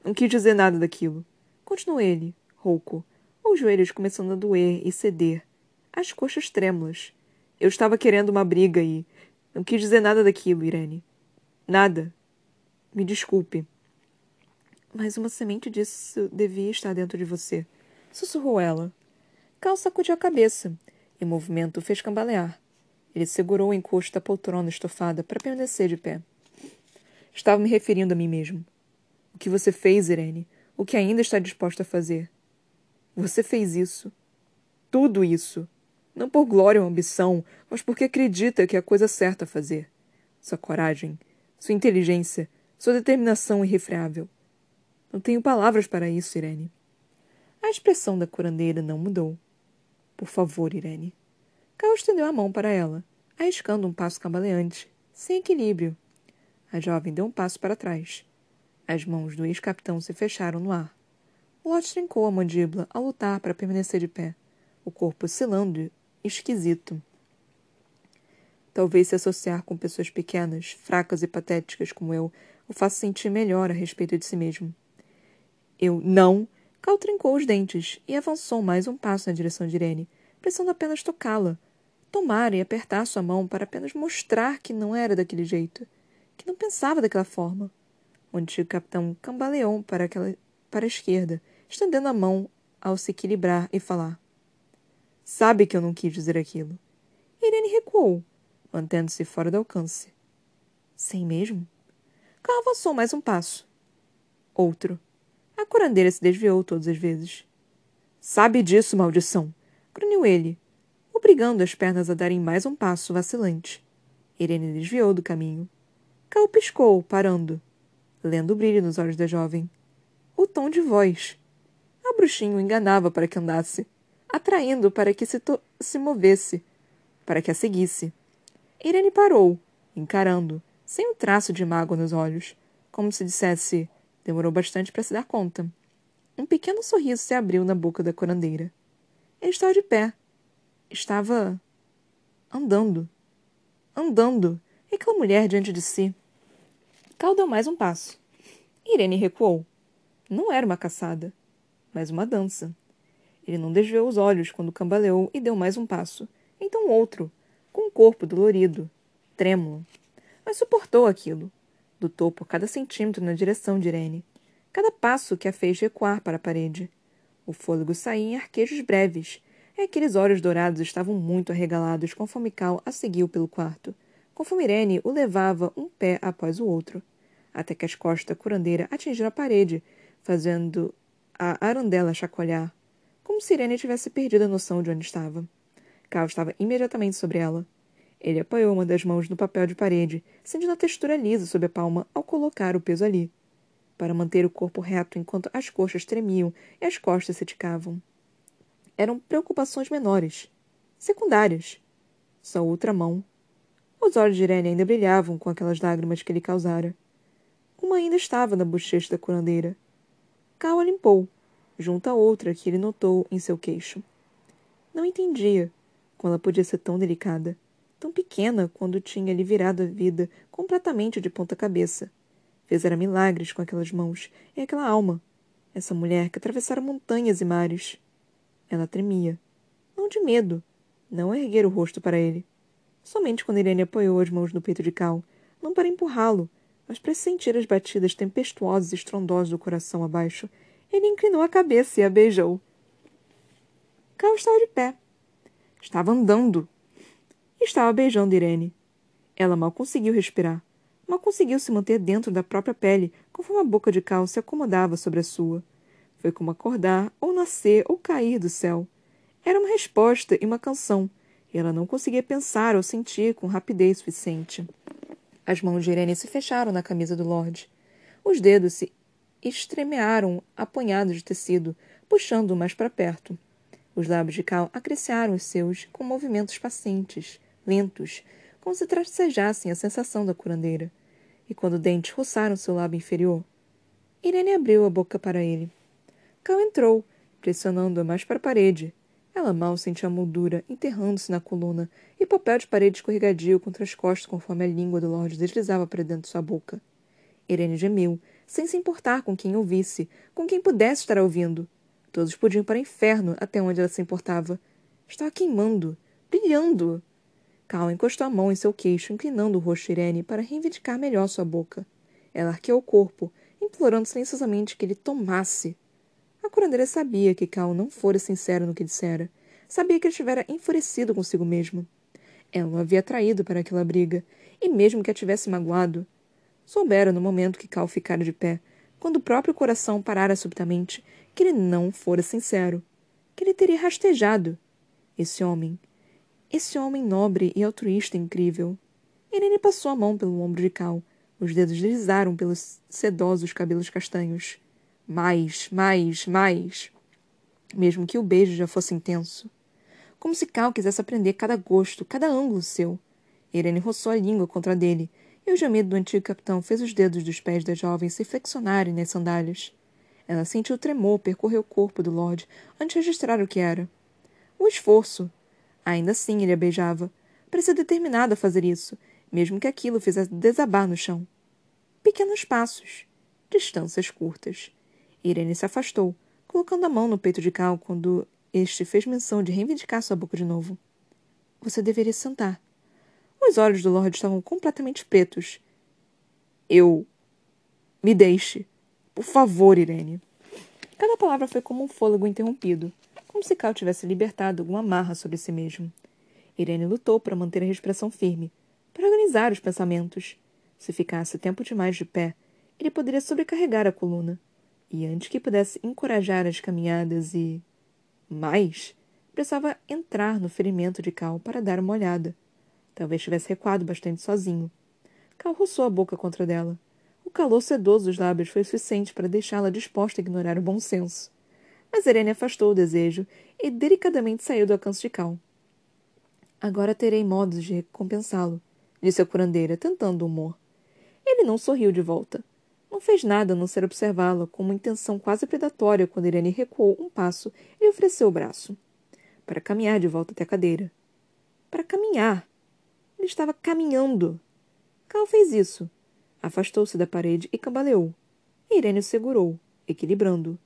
Não quis dizer nada daquilo. Continuou ele, rouco, os joelhos começando a doer e ceder, as coxas trêmulas. Eu estava querendo uma briga e não quis dizer nada daquilo, Irene. Nada. Me desculpe. Mas uma semente disso devia estar dentro de você. Sussurrou ela. Cal sacudiu a cabeça, e o movimento o fez cambalear. Ele segurou o encosto da poltrona estofada para permanecer de pé. Estava me referindo a mim mesmo. O que você fez, Irene? O que ainda está disposta a fazer? Você fez isso. Tudo isso. Não por glória ou ambição, mas porque acredita que é a coisa certa a fazer. Sua coragem, sua inteligência, sua determinação irrefreável. Não tenho palavras para isso, Irene. A expressão da curandeira não mudou. Por favor, Irene. Cal estendeu a mão para ela, arriscando um passo cambaleante, sem equilíbrio. A jovem deu um passo para trás. As mãos do ex-capitão se fecharam no ar. Lott trincou a mandíbula ao lutar para permanecer de pé, o corpo oscilando esquisito. Talvez se associar com pessoas pequenas, fracas e patéticas como eu o faço sentir melhor a respeito de si mesmo. Eu não. Cal trincou os dentes e avançou mais um passo na direção de Irene, pensando apenas tocá-la, tomar e apertar sua mão para apenas mostrar que não era daquele jeito, que não pensava daquela forma. O antigo capitão cambaleou para, aquela, para a esquerda, estendendo a mão ao se equilibrar e falar. Sabe que eu não quis dizer aquilo. Irene recuou, mantendo-se fora do alcance. Sim mesmo? Carl avançou mais um passo. Outro. A curandeira se desviou todas as vezes. Sabe disso, maldição! grunhiu ele, obrigando as pernas a darem mais um passo vacilante. Irene desviou do caminho. Cal piscou, parando, lendo o brilho nos olhos da jovem. O tom de voz. A bruxinha o enganava para que andasse, atraindo para que se, se movesse, para que a seguisse. Irene parou, encarando, sem um traço de mágoa nos olhos, como se dissesse: demorou bastante para se dar conta. Um pequeno sorriso se abriu na boca da curandeira. Ele estava de pé. Estava. andando. Andando. E aquela mulher diante de si. Cal deu mais um passo. Irene recuou. Não era uma caçada, mas uma dança. Ele não desviou os olhos quando cambaleou e deu mais um passo. Então outro, com um corpo dolorido, trêmulo. Mas suportou aquilo. Lutou por cada centímetro na direção de Irene. Cada passo que a fez recuar para a parede. O fôlego saía em arquejos breves, e aqueles olhos dourados estavam muito arregalados conforme Cal a seguiu pelo quarto, conforme Irene o levava um pé após o outro, até que as costas da curandeira atingiram a parede, fazendo a arandela chacoalhar, como se Irene tivesse perdido a noção de onde estava. Cal estava imediatamente sobre ela. Ele apoiou uma das mãos no papel de parede, sentindo a textura lisa sob a palma ao colocar o peso ali, para manter o corpo reto enquanto as coxas tremiam e as costas se ticavam. Eram preocupações menores, secundárias. Sua outra mão. Os olhos de Irene ainda brilhavam com aquelas lágrimas que ele causara. Uma ainda estava na bochecha da curandeira. Cal a limpou, junto à outra que ele notou em seu queixo. Não entendia como ela podia ser tão delicada, tão pequena quando tinha lhe virado a vida completamente de ponta cabeça. Fizera milagres com aquelas mãos e aquela alma. Essa mulher que atravessara montanhas e mares. Ela tremia. Não de medo. Não a erguer o rosto para ele. Somente quando Irene apoiou as mãos no peito de Cal, não para empurrá-lo, mas para sentir as batidas tempestuosas e estrondosas do coração abaixo, ele inclinou a cabeça e a beijou. Cal estava de pé, Estava andando. Estava beijando Irene. Ela mal conseguiu respirar. Mal conseguiu se manter dentro da própria pele, conforme a boca de Cal se acomodava sobre a sua. Foi como acordar, ou nascer, ou cair do céu. Era uma resposta e uma canção, e ela não conseguia pensar ou sentir com rapidez suficiente. As mãos de Irene se fecharam na camisa do Lorde. Os dedos se estremearam, apanhados de tecido, puxando-o mais para perto. Os lábios de Cal acresciaram os seus com movimentos pacientes, lentos, como se tracejassem a sensação da curandeira. E quando dentes roçaram seu lábio inferior, Irene abriu a boca para ele. Cal entrou, pressionando-a mais para a parede. Ela mal sentia a moldura enterrando-se na coluna e papel de parede escorregadio contra as costas conforme a língua do Lorde deslizava para dentro de sua boca. Irene gemeu, sem se importar com quem ouvisse, com quem pudesse estar ouvindo. Todos podiam ir para o inferno até onde ela se importava. Estava queimando, brilhando. Cal encostou a mão em seu queixo, inclinando o rosto Irene para reivindicar melhor sua boca. Ela arqueou o corpo, implorando silenciosamente que ele tomasse. A curandeira sabia que Cal não fora sincero no que dissera. Sabia que ele estivera enfurecido consigo mesmo. Ela o havia traído para aquela briga, e mesmo que a tivesse magoado. Soubera no momento que Cal ficara de pé, quando o próprio coração parara subitamente que ele não fora sincero, que ele teria rastejado. Esse homem, esse homem nobre e altruísta incrível. Irene passou a mão pelo ombro de Cal. Os dedos deslizaram pelos sedosos cabelos castanhos. Mais, mais, mais. Mesmo que o beijo já fosse intenso. Como se Cal quisesse aprender cada gosto, cada ângulo seu. Irene roçou a língua contra a dele, e o gemido do antigo capitão fez os dedos dos pés da jovem se flexionarem nas sandálias. Ela sentiu tremor percorrer o corpo do Lorde antes de registrar o que era. O esforço. Ainda assim ele a beijava. Parecia determinado a fazer isso, mesmo que aquilo fizesse desabar no chão. Pequenos passos. Distâncias curtas. Irene se afastou, colocando a mão no peito de Cal quando este fez menção de reivindicar sua boca de novo. Você deveria sentar. Os olhos do Lord estavam completamente pretos. Eu. Me deixe. Por favor, Irene. Cada palavra foi como um fôlego interrompido, como se Cal tivesse libertado alguma amarra sobre si mesmo. Irene lutou para manter a respiração firme, para organizar os pensamentos. Se ficasse tempo demais de pé, ele poderia sobrecarregar a coluna. E antes que pudesse encorajar as caminhadas e. Mais, precisava entrar no ferimento de Cal para dar uma olhada. Talvez tivesse recuado bastante sozinho. Cal roçou a boca contra dela. O calor sedoso dos lábios foi suficiente para deixá-la disposta a ignorar o bom senso. Mas Irene afastou o desejo e delicadamente saiu do alcance de Cal. Agora terei modos de recompensá-lo, disse a curandeira, tentando o humor. Ele não sorriu de volta. Não fez nada a não ser observá-la com uma intenção quase predatória quando Irene recuou um passo e ofereceu o braço. Para caminhar de volta até a cadeira. Para caminhar. Ele estava caminhando. Cal fez isso. Afastou-se da parede e cambaleou. Irene o segurou, equilibrando.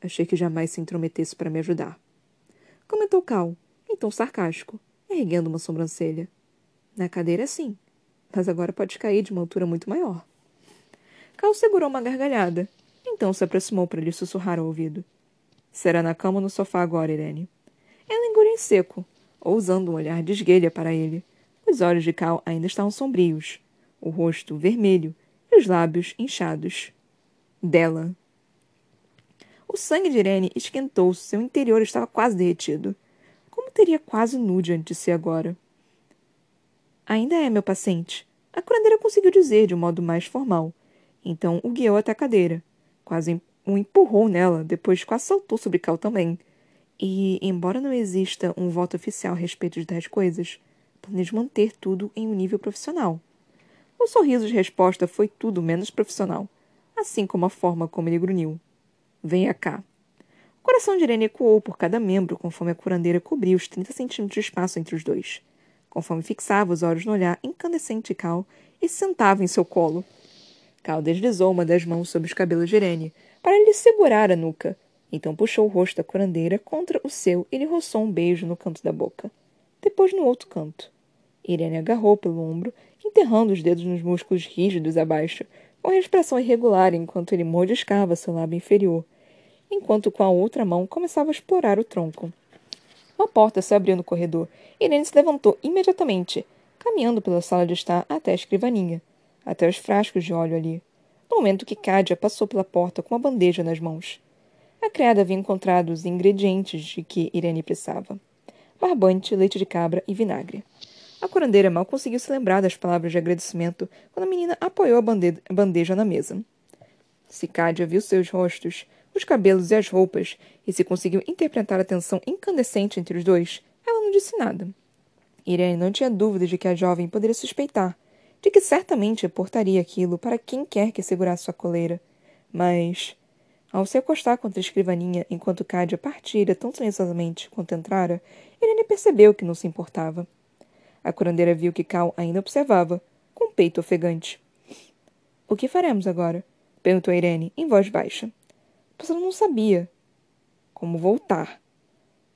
Achei que jamais se intrometesse para me ajudar. Comentou Cal, tom sarcástico, erguendo uma sobrancelha. Na cadeira, sim, mas agora pode cair de uma altura muito maior. Cal segurou uma gargalhada. Então se aproximou para lhe sussurrar ao ouvido. Será na cama ou no sofá agora, Irene? Ela engoliu em seco, ousando um olhar de esguelha para ele. Os olhos de Cal ainda estavam sombrios, o rosto vermelho e os lábios inchados. Dela. O sangue de Irene esquentou-se, seu interior estava quase derretido. Como teria quase nu diante de si agora? Ainda é meu paciente. A curandeira conseguiu dizer de um modo mais formal, então o guiou até a cadeira. Quase o empurrou nela, depois quase saltou sobre Cal também. E, embora não exista um voto oficial a respeito de tais coisas, planejo manter tudo em um nível profissional. O sorriso de resposta foi tudo menos profissional, assim como a forma como ele grunhiu. Venha cá. O coração de Irene ecoou por cada membro conforme a curandeira cobria os 30 centímetros de espaço entre os dois, conforme fixava os olhos no olhar incandescente de Cal e sentava em seu colo. Cal deslizou uma das mãos sobre os cabelos de Irene para lhe segurar a nuca. Então puxou o rosto da curandeira contra o seu e lhe roçou um beijo no canto da boca. Depois no outro canto. Irene agarrou pelo ombro, enterrando os dedos nos músculos rígidos abaixo, com respiração irregular enquanto ele mordiscava seu lábio inferior, enquanto com a outra mão começava a explorar o tronco. Uma porta se abriu no corredor. Irene se levantou imediatamente, caminhando pela sala de estar até a escrivaninha até os frascos de óleo ali, no momento que Cádia passou pela porta com uma bandeja nas mãos. A criada havia encontrado os ingredientes de que Irene precisava: barbante, leite de cabra e vinagre. A curandeira mal conseguiu se lembrar das palavras de agradecimento quando a menina apoiou a bandeja na mesa. Se Cádia viu seus rostos, os cabelos e as roupas, e se conseguiu interpretar a tensão incandescente entre os dois, ela não disse nada. Irene não tinha dúvida de que a jovem poderia suspeitar, de que certamente reportaria aquilo para quem quer que segurasse sua coleira. Mas, ao se acostar contra a escrivaninha enquanto Cádia partira tão silenciosamente quanto entrara, Irene percebeu que não se importava. A curandeira viu que Cal ainda observava, com o peito ofegante. O que faremos agora? perguntou Irene, em voz baixa. Ela não sabia como voltar.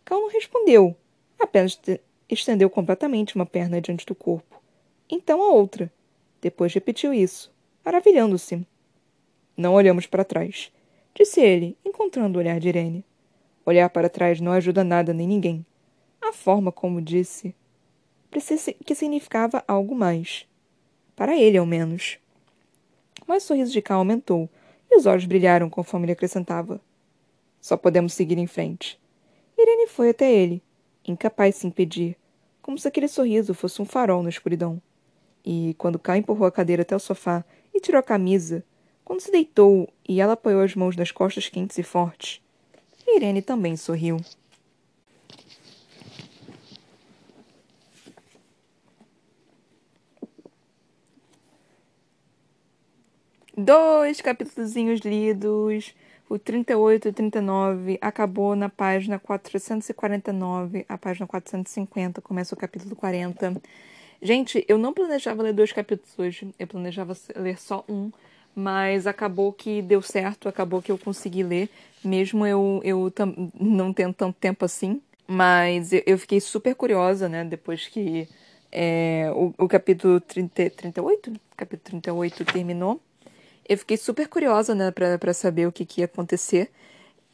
Cal não respondeu, apenas estendeu completamente uma perna diante do corpo então a outra. Depois repetiu isso, maravilhando-se. Não olhamos para trás, disse ele, encontrando o olhar de Irene. Olhar para trás não ajuda nada nem ninguém. A forma como disse que significava algo mais. Para ele, ao menos. Mas o sorriso de Cal aumentou e os olhos brilharam conforme ele acrescentava. Só podemos seguir em frente. Irene foi até ele, incapaz de se impedir, como se aquele sorriso fosse um farol na escuridão. E quando Kai empurrou a cadeira até o sofá e tirou a camisa, quando se deitou e ela apoiou as mãos nas costas quentes e fortes, Irene também sorriu. Dois capítulos lidos. O 38 e 39 acabou na página 449. A página 450 começa o capítulo 40. Gente, eu não planejava ler dois capítulos hoje, eu planejava ler só um, mas acabou que deu certo, acabou que eu consegui ler, mesmo eu, eu não tendo tanto tempo assim. Mas eu fiquei super curiosa, né, depois que é, o, o capítulo 30, 38, capítulo 38 terminou. Eu fiquei super curiosa, né, para saber o que, que ia acontecer.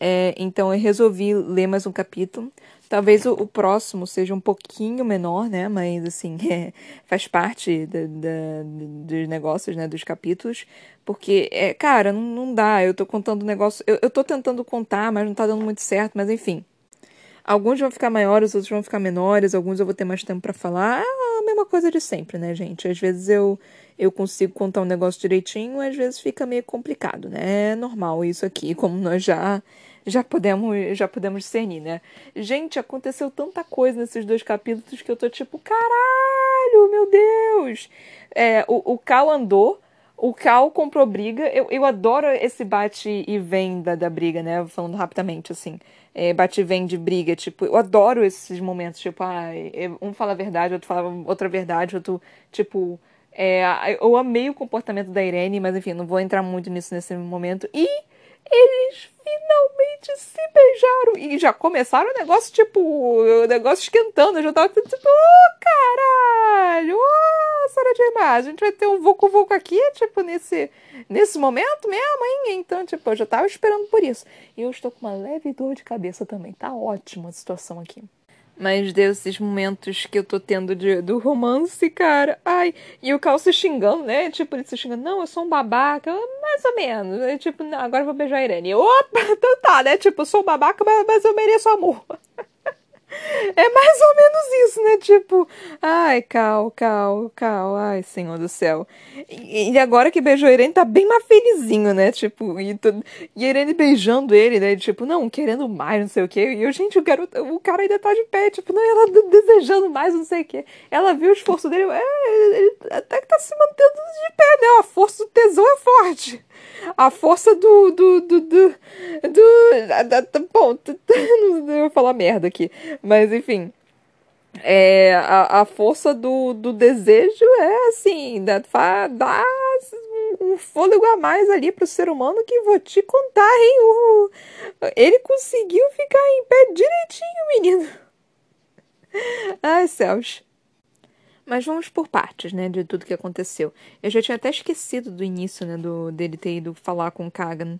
É, então eu resolvi ler mais um capítulo. Talvez o, o, próximo seja um pouquinho menor, né? Mas assim, é, faz parte da, da, dos negócios, né? Dos capítulos. Porque, é, cara, não, não dá. Eu tô contando negócio. Eu, eu tô tentando contar, mas não tá dando muito certo. Mas enfim. Alguns vão ficar maiores, outros vão ficar menores, alguns eu vou ter mais tempo para falar. É a mesma coisa de sempre, né, gente? Às vezes eu, eu consigo contar um negócio direitinho, às vezes fica meio complicado, né? É normal isso aqui, como nós já já podemos já podemos discernir, né? Gente, aconteceu tanta coisa nesses dois capítulos que eu tô tipo, caralho, meu Deus! É, o, o Cal andou, o Cal comprou briga. Eu, eu adoro esse bate e vem da, da briga, né? Falando rapidamente, assim. É, bate vem de briga. Tipo, eu adoro esses momentos. Tipo, ah, um fala a verdade, outro fala outra verdade, outro, tipo. É, eu amei o comportamento da Irene, mas enfim, não vou entrar muito nisso nesse momento. E eles. E já começaram o negócio, tipo, o negócio esquentando. Eu já tava tipo, oh, caralho, oh, Sarah J. Maas, a gente vai ter um Vucu Vucu aqui, tipo, nesse, nesse momento mesmo, hein? Então, tipo, eu já tava esperando por isso. E eu estou com uma leve dor de cabeça também. Tá ótima a situação aqui. Mas desses momentos que eu tô tendo de, do romance, cara. Ai, e o Cal se xingando, né? Tipo, ele se xingando, não, eu sou um babaca, mais ou menos. É, tipo, não, agora eu vou beijar a Irene. Opa, então tá, né? Tipo, eu sou um babaca, mas, mas eu mereço amor. É mais ou menos isso, né? Tipo, ai, Cal, Cal, Cal, ai, senhor do céu. E, e agora que beijou a Irene, tá bem mais felizinho, né? Tipo, e, e a Irene beijando ele, né? Tipo, não, querendo mais, não sei o quê. E eu, gente, o, garoto, o cara ainda tá de pé, tipo, não, ela desejando mais, não sei o quê. Ela viu o esforço dele, é, ele até que tá se mantendo de pé, né? A força do tesão é forte a força do. do. do. do. do da, da, bom, não vou falar merda aqui. Mas enfim. É, a, a força do, do desejo é assim, dá, dá um fôlego a mais ali pro ser humano que vou te contar, hein? O, ele conseguiu ficar em pé direitinho, menino. Ai, céus. Mas vamos por partes, né, de tudo que aconteceu. Eu já tinha até esquecido do início, né, do, dele ter ido falar com o Kagan.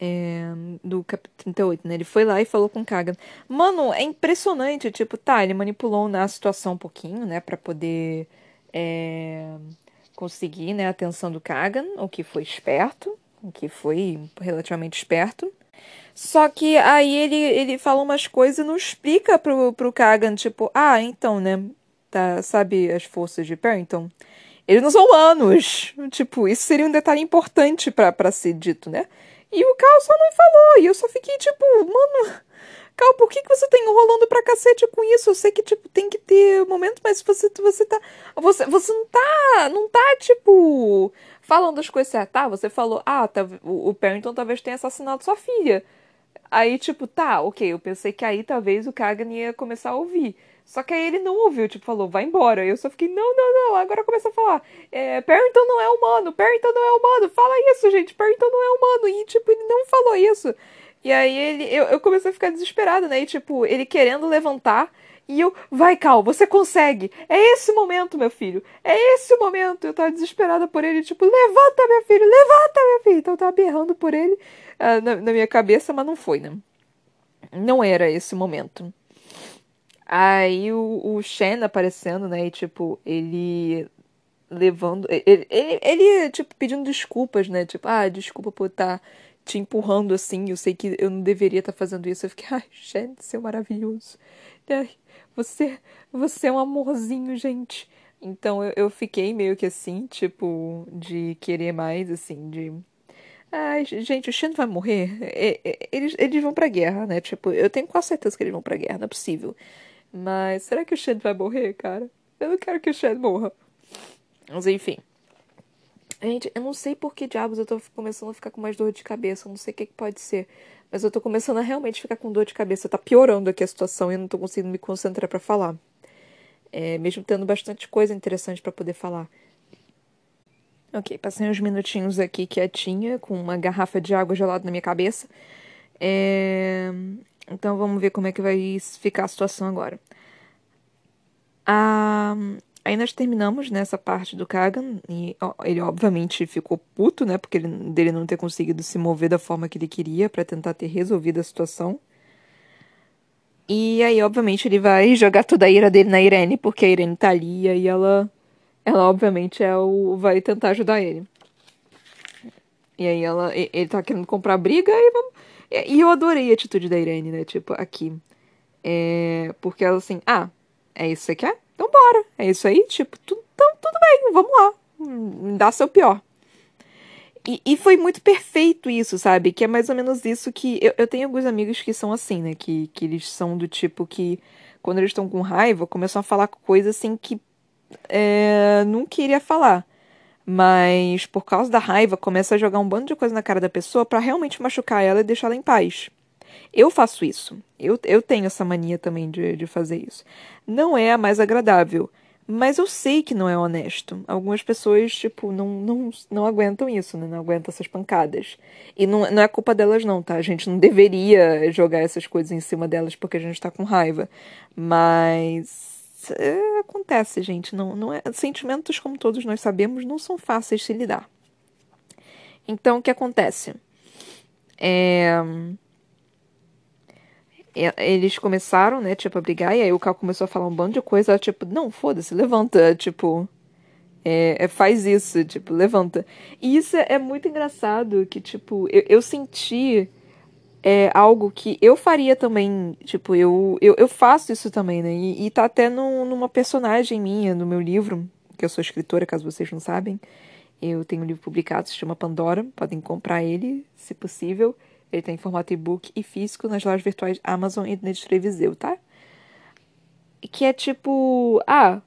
É, do capítulo 38, né? Ele foi lá e falou com o Kagan. Mano, é impressionante, tipo, tá, ele manipulou na situação um pouquinho, né, para poder é, conseguir, né, a atenção do Kagan, o que foi esperto, o que foi relativamente esperto. Só que aí ele, ele fala umas coisas e não explica pro, pro Kagan, tipo, ah, então, né, tá, sabe, as forças de Perrington, eles não são humanos. Tipo, isso seria um detalhe importante para ser dito, né? E o Cal só não falou. E eu só fiquei tipo, mano, Cal, por que, que você tá enrolando pra cacete com isso? Eu sei que, tipo, tem que ter momento, mas você, você tá. Você, você não tá. Não tá, tipo. Falando as coisas certas. Tá, você falou, ah, tá, o, o Perrington talvez tenha assassinado sua filha. Aí, tipo, tá, ok, eu pensei que aí talvez o Kagan ia começar a ouvir. Só que aí ele não ouviu, tipo, falou, vai embora. Eu só fiquei, não, não, não. Agora começa a falar, é, Perrington não é humano, Perrington não é humano. Fala isso, gente, Perrington não é humano. E, tipo, ele não falou isso. E aí ele, eu, eu comecei a ficar desesperada, né? E, tipo, ele querendo levantar. E eu, vai, Cal, você consegue. É esse o momento, meu filho. É esse o momento. Eu tava desesperada por ele, tipo, levanta, meu filho, levanta, meu filho. Então eu tava berrando por ele uh, na, na minha cabeça, mas não foi, né? Não era esse o momento. Aí o, o Shen aparecendo, né? E tipo, ele levando. Ele, ele, ele, tipo, pedindo desculpas, né? Tipo, ah, desculpa por estar tá te empurrando assim. Eu sei que eu não deveria estar tá fazendo isso. Eu fiquei, ai, Shen, seu maravilhoso. Ai, você, você é um amorzinho, gente. Então eu, eu fiquei meio que assim, tipo, de querer mais, assim, de. Ai, gente, o Shen vai morrer. Eles, eles vão pra guerra, né? Tipo, eu tenho quase certeza que eles vão pra guerra, não é possível. Mas será que o Shed vai morrer, cara? Eu não quero que o Shed morra. Mas enfim. Gente, eu não sei por que diabos eu tô começando a ficar com mais dor de cabeça. Eu não sei o que, que pode ser. Mas eu tô começando a realmente ficar com dor de cabeça. Tá piorando aqui a situação e eu não tô conseguindo me concentrar para falar. É, mesmo tendo bastante coisa interessante para poder falar. Ok, passei uns minutinhos aqui quietinha, com uma garrafa de água gelada na minha cabeça. É... Então vamos ver como é que vai ficar a situação agora. Ah, aí nós terminamos nessa parte do Kagan, e ele obviamente ficou puto, né? Porque ele, dele não ter conseguido se mover da forma que ele queria para tentar ter resolvido a situação. E aí, obviamente, ele vai jogar toda a ira dele na Irene, porque a Irene tá ali e ela ela obviamente é o vai tentar ajudar ele. E aí ela ele tá querendo comprar briga e vamos e eu adorei a atitude da Irene, né? Tipo, aqui. É, porque ela assim, ah, é isso que você quer? Então bora. É isso aí? Tipo, tu, então, tudo bem, vamos lá. Hum, dá seu pior. E, e, foi muito perfeito isso, sabe? Que é mais ou menos isso que. Eu, eu tenho alguns amigos que são assim, né? Que, que eles são do tipo que, quando eles estão com raiva, começam a falar coisas assim que é, não queria falar. Mas por causa da raiva, começa a jogar um bando de coisa na cara da pessoa para realmente machucar ela e deixar ela em paz. Eu faço isso. Eu, eu tenho essa mania também de, de fazer isso. Não é a mais agradável. Mas eu sei que não é honesto. Algumas pessoas, tipo, não, não, não aguentam isso, né? Não aguentam essas pancadas. E não, não é culpa delas, não, tá? A gente não deveria jogar essas coisas em cima delas porque a gente tá com raiva. Mas é, acontece, gente. Não, não é, sentimentos, como todos nós sabemos, não são fáceis de lidar. Então, o que acontece? É, eles começaram, né, tipo, a brigar, e aí o Cal começou a falar um bando de coisa, ela, tipo, não, foda-se, levanta, tipo, é, é, faz isso, tipo, levanta. E isso é, é muito engraçado, que, tipo, eu, eu senti é algo que eu faria também. Tipo, eu, eu, eu faço isso também, né? E, e tá até numa personagem minha, no meu livro, que eu sou escritora, caso vocês não sabem. Eu tenho um livro publicado, se chama Pandora. Podem comprar ele, se possível. Ele tem tá formato e-book e físico nas lojas virtuais Amazon e na editora tá? Que é tipo, ah,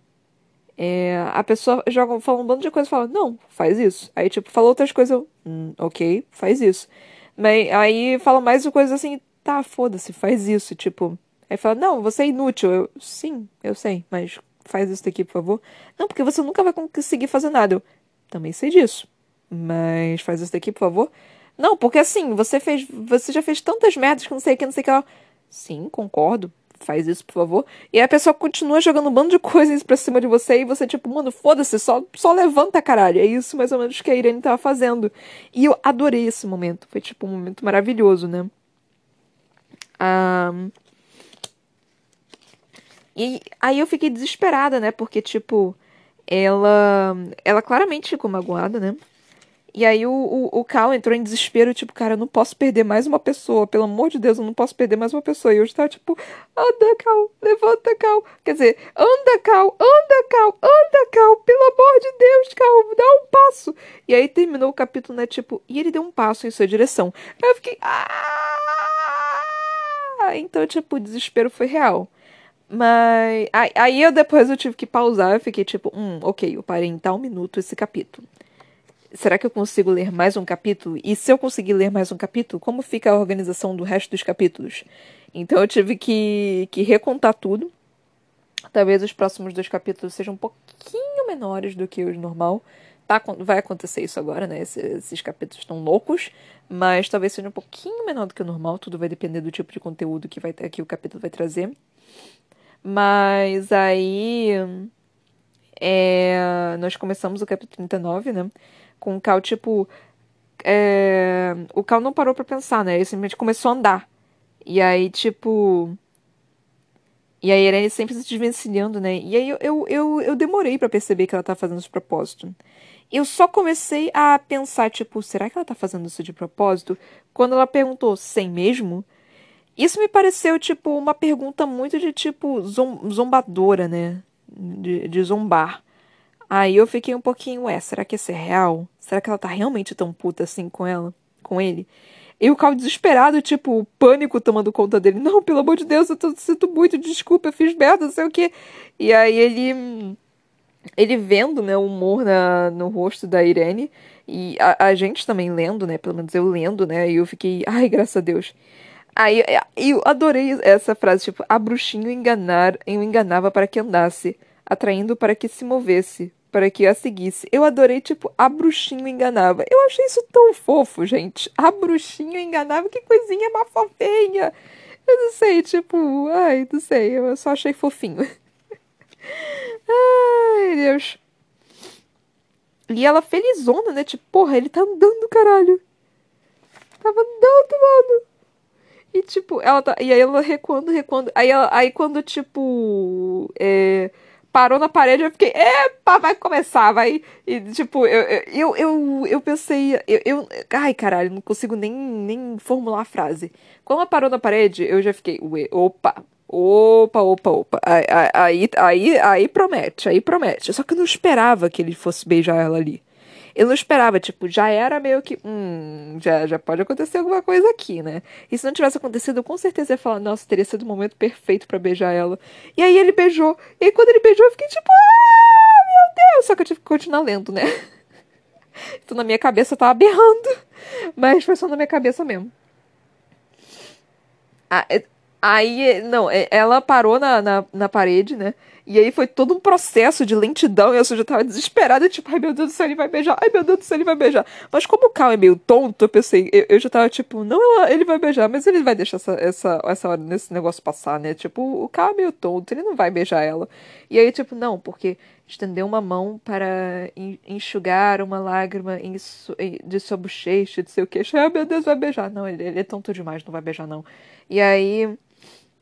é, a pessoa joga, fala um bando de coisa e fala, não, faz isso. Aí, tipo, falou outras coisas, eu, hum, ok, faz isso. Mas aí fala mais coisas assim, tá, foda-se, faz isso, tipo. Aí fala, não, você é inútil. Eu, sim, eu sei, mas faz isso daqui, por favor. Não, porque você nunca vai conseguir fazer nada. Eu também sei disso. Mas faz isso daqui, por favor. Não, porque assim, você fez. Você já fez tantas merdas que não sei o que, não sei o que. Ela, sim, concordo faz isso, por favor. E a pessoa continua jogando um bando de coisas pra cima de você e você, tipo, mano, foda-se, só, só levanta, caralho. É isso mais ou menos que a Irene tava fazendo. E eu adorei esse momento. Foi, tipo, um momento maravilhoso, né? Um... E aí eu fiquei desesperada, né? Porque, tipo, ela. Ela claramente ficou magoada, né? E aí o, o, o Cal entrou em desespero, tipo, cara, eu não posso perder mais uma pessoa. Pelo amor de Deus, eu não posso perder mais uma pessoa. E eu estava tipo, anda, Cal, levanta, Cal. Quer dizer, anda, Cal, anda, Cal, anda, Cal. Pelo amor de Deus, Cal, dá um passo. E aí terminou o capítulo, né, tipo, e ele deu um passo em sua direção. Aí eu fiquei, ah! Então, tipo, o desespero foi real. Mas aí eu depois eu tive que pausar, eu fiquei tipo, hum, ok, eu parei em tal minuto esse capítulo será que eu consigo ler mais um capítulo? E se eu conseguir ler mais um capítulo, como fica a organização do resto dos capítulos? Então eu tive que, que recontar tudo. Talvez os próximos dois capítulos sejam um pouquinho menores do que o normal. Tá, vai acontecer isso agora, né? Esses, esses capítulos estão loucos, mas talvez seja um pouquinho menor do que o normal. Tudo vai depender do tipo de conteúdo que vai aqui o capítulo vai trazer. Mas aí é, nós começamos o capítulo 39, né? Com o Cal, tipo. É... O Cal não parou pra pensar, né? Ele simplesmente começou a andar. E aí, tipo. E aí, Irene sempre se desvencilhando, né? E aí, eu, eu, eu, eu demorei para perceber que ela tá fazendo isso de propósito. Eu só comecei a pensar, tipo, será que ela tá fazendo isso de propósito? Quando ela perguntou, sem mesmo? Isso me pareceu, tipo, uma pergunta muito de, tipo, zombadora, né? De, de zombar. Aí eu fiquei um pouquinho, ué, será que isso é real? Será que ela tá realmente tão puta assim com ela? Com ele? E o Cal desesperado, tipo, pânico tomando conta dele. Não, pelo amor de Deus, eu tô, sinto muito, desculpa, eu fiz merda, não sei o quê. E aí ele. Ele vendo, né, o humor na, no rosto da Irene. E a, a gente também lendo, né? Pelo menos eu lendo, né? E eu fiquei, ai, graças a Deus. Aí eu adorei essa frase, tipo, a bruxinho enganar, eu enganava para que andasse atraindo para que se movesse, para que a seguisse. Eu adorei, tipo, a bruxinha enganava. Eu achei isso tão fofo, gente. A bruxinha enganava, que coisinha mafofinha. Eu não sei, tipo, ai, não sei, eu só achei fofinho. ai, Deus. E ela felizona, né? Tipo, porra, ele tá andando, caralho. Tava andando, mano. E tipo, ela tá. E aí ela recuando, recuando. Aí, ela, aí quando, tipo. É, parou na parede, eu fiquei, epa, vai começar, vai. E, tipo, eu, eu, eu, eu pensei, eu, eu, ai, caralho, não consigo nem, nem formular a frase. Quando ela parou na parede, eu já fiquei, ué, opa, opa, opa, opa. Aí, aí, aí, aí promete, aí promete. Só que eu não esperava que ele fosse beijar ela ali. Eu não esperava, tipo, já era meio que, hum, já, já pode acontecer alguma coisa aqui, né? E se não tivesse acontecido, eu com certeza ia falar, nossa, teria sido o momento perfeito para beijar ela. E aí ele beijou. E aí quando ele beijou, eu fiquei tipo, ah, meu Deus! Só que eu tive que continuar lendo, né? Então na minha cabeça eu tava berrando. Mas foi só na minha cabeça mesmo. Ah, é, aí, não, é, ela parou na, na, na parede, né? E aí foi todo um processo de lentidão e eu já tava desesperada, tipo, ai meu Deus do céu, ele vai beijar, ai meu Deus do céu, ele vai beijar. Mas como o Cal é meio tonto, eu pensei, eu, eu já tava tipo, não, ele vai beijar, mas ele vai deixar essa, essa, essa hora nesse negócio passar, né? Tipo, o Cal é meio tonto, ele não vai beijar ela. E aí, tipo, não, porque estendeu uma mão para enxugar uma lágrima de sua bochecha, de seu queixo. Ai meu Deus, vai beijar. Não, ele, ele é tonto demais, não vai beijar, não. E aí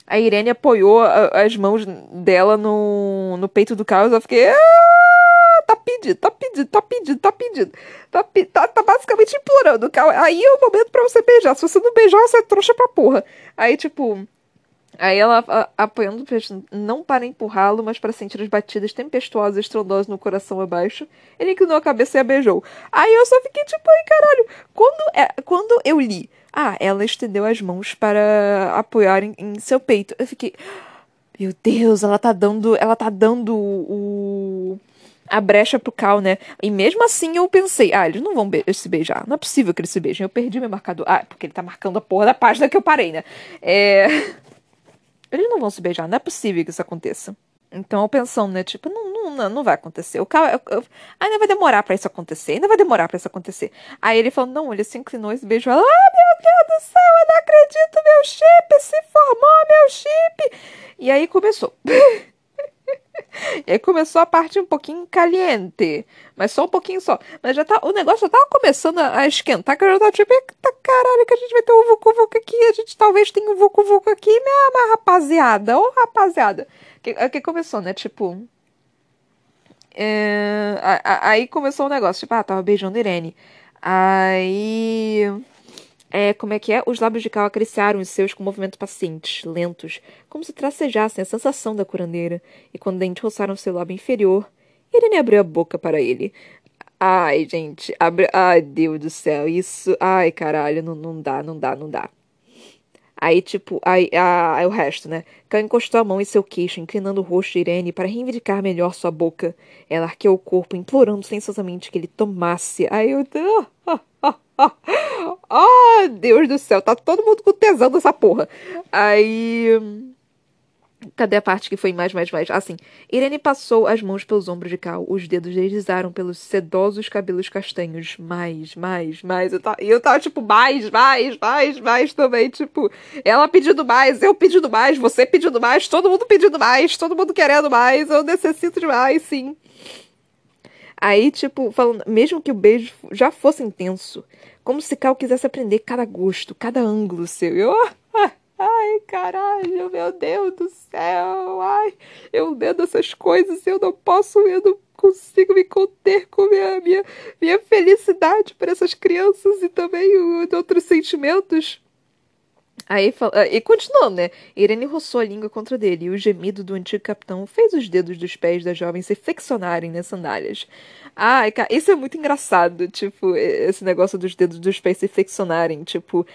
a Irene apoiou as mãos dela no, no peito do Carlos. Eu fiquei. Ah, tá pedido, tá pedido, tá pedido, tá pedido. Tá, tá, tá basicamente implorando. Aí é o momento pra você beijar. Se você não beijar, você é trouxa pra porra. Aí, tipo. Aí ela a, apoiando o peixe, não para empurrá-lo, mas para sentir as batidas tempestuosas e estrondosas no coração abaixo. Ele inclinou a cabeça e a beijou. Aí eu só fiquei tipo, ai caralho. Quando, é, quando eu li ah, ela estendeu as mãos para apoiar em, em seu peito. Eu fiquei. Meu Deus, ela tá dando. Ela tá dando o. A brecha pro Cal, né? E mesmo assim eu pensei, ah, eles não vão be se beijar. Não é possível que eles se beijem. Eu perdi meu marcador. Ah, porque ele tá marcando a porra da página que eu parei, né? É. Eles não vão se beijar, não é possível que isso aconteça. Então eu pensando, né? Tipo, não, não, não vai acontecer. O cara, eu, eu, ainda vai demorar para isso acontecer, ainda vai demorar para isso acontecer. Aí ele falou, não, ele se inclinou e beijou ela. Ah, meu Deus do céu, eu não acredito, meu chip se formou, meu chip. E aí começou. e aí começou a parte um pouquinho caliente. Mas só um pouquinho só. Mas já tá. O negócio já tava começando a esquentar, que eu já tava tipo, eita caralho, que a gente vai ter um Vucu Vucu aqui. A gente talvez tenha um Vucu Vucu aqui, minha rapaziada. Ô rapaziada. Que, que começou, né? Tipo. É, aí começou o negócio, tipo, ah, tava beijando Irene. Aí. É, como é que é? Os lábios de Cal acariciaram os seus com movimentos pacientes, lentos, como se tracejassem a sensação da curandeira. E quando dentes roçaram seu lábio inferior, Irene abriu a boca para ele. Ai, gente, abre... ai, Deus do céu, isso. Ai, caralho, não, não dá, não dá, não dá. Aí, tipo, aí, a, aí o resto, né? Cal encostou a mão em seu queixo, inclinando o rosto de Irene para reivindicar melhor sua boca. Ela arqueou o corpo, implorando sensuosamente que ele tomasse. Aí eu. Ah, ah, ah, ah, Deus do céu, tá todo mundo com tesão dessa porra. Aí. Cadê a parte que foi mais, mais, mais? Assim, Irene passou as mãos pelos ombros de Cal. Os dedos deslizaram pelos sedosos cabelos castanhos. Mais, mais, mais. E eu, eu tava, tipo, mais, mais, mais, mais também. Tipo, ela pedindo mais, eu pedindo mais, você pedindo mais, todo mundo pedindo mais, todo mundo querendo mais. Eu necessito de mais, sim. Aí, tipo, falando, mesmo que o beijo já fosse intenso, como se Cal quisesse aprender cada gosto, cada ângulo seu. Eu, Ai, caralho, meu Deus do céu. Ai, eu vendo essas coisas eu não posso, eu não consigo me conter com minha, minha, minha felicidade por essas crianças e também outros sentimentos. Aí, ah, e continuando, né? Irene roçou a língua contra dele e o gemido do antigo capitão fez os dedos dos pés da jovem se flexionarem nas sandálias. Ai, cara, isso é muito engraçado, tipo, esse negócio dos dedos dos pés se flexionarem, tipo,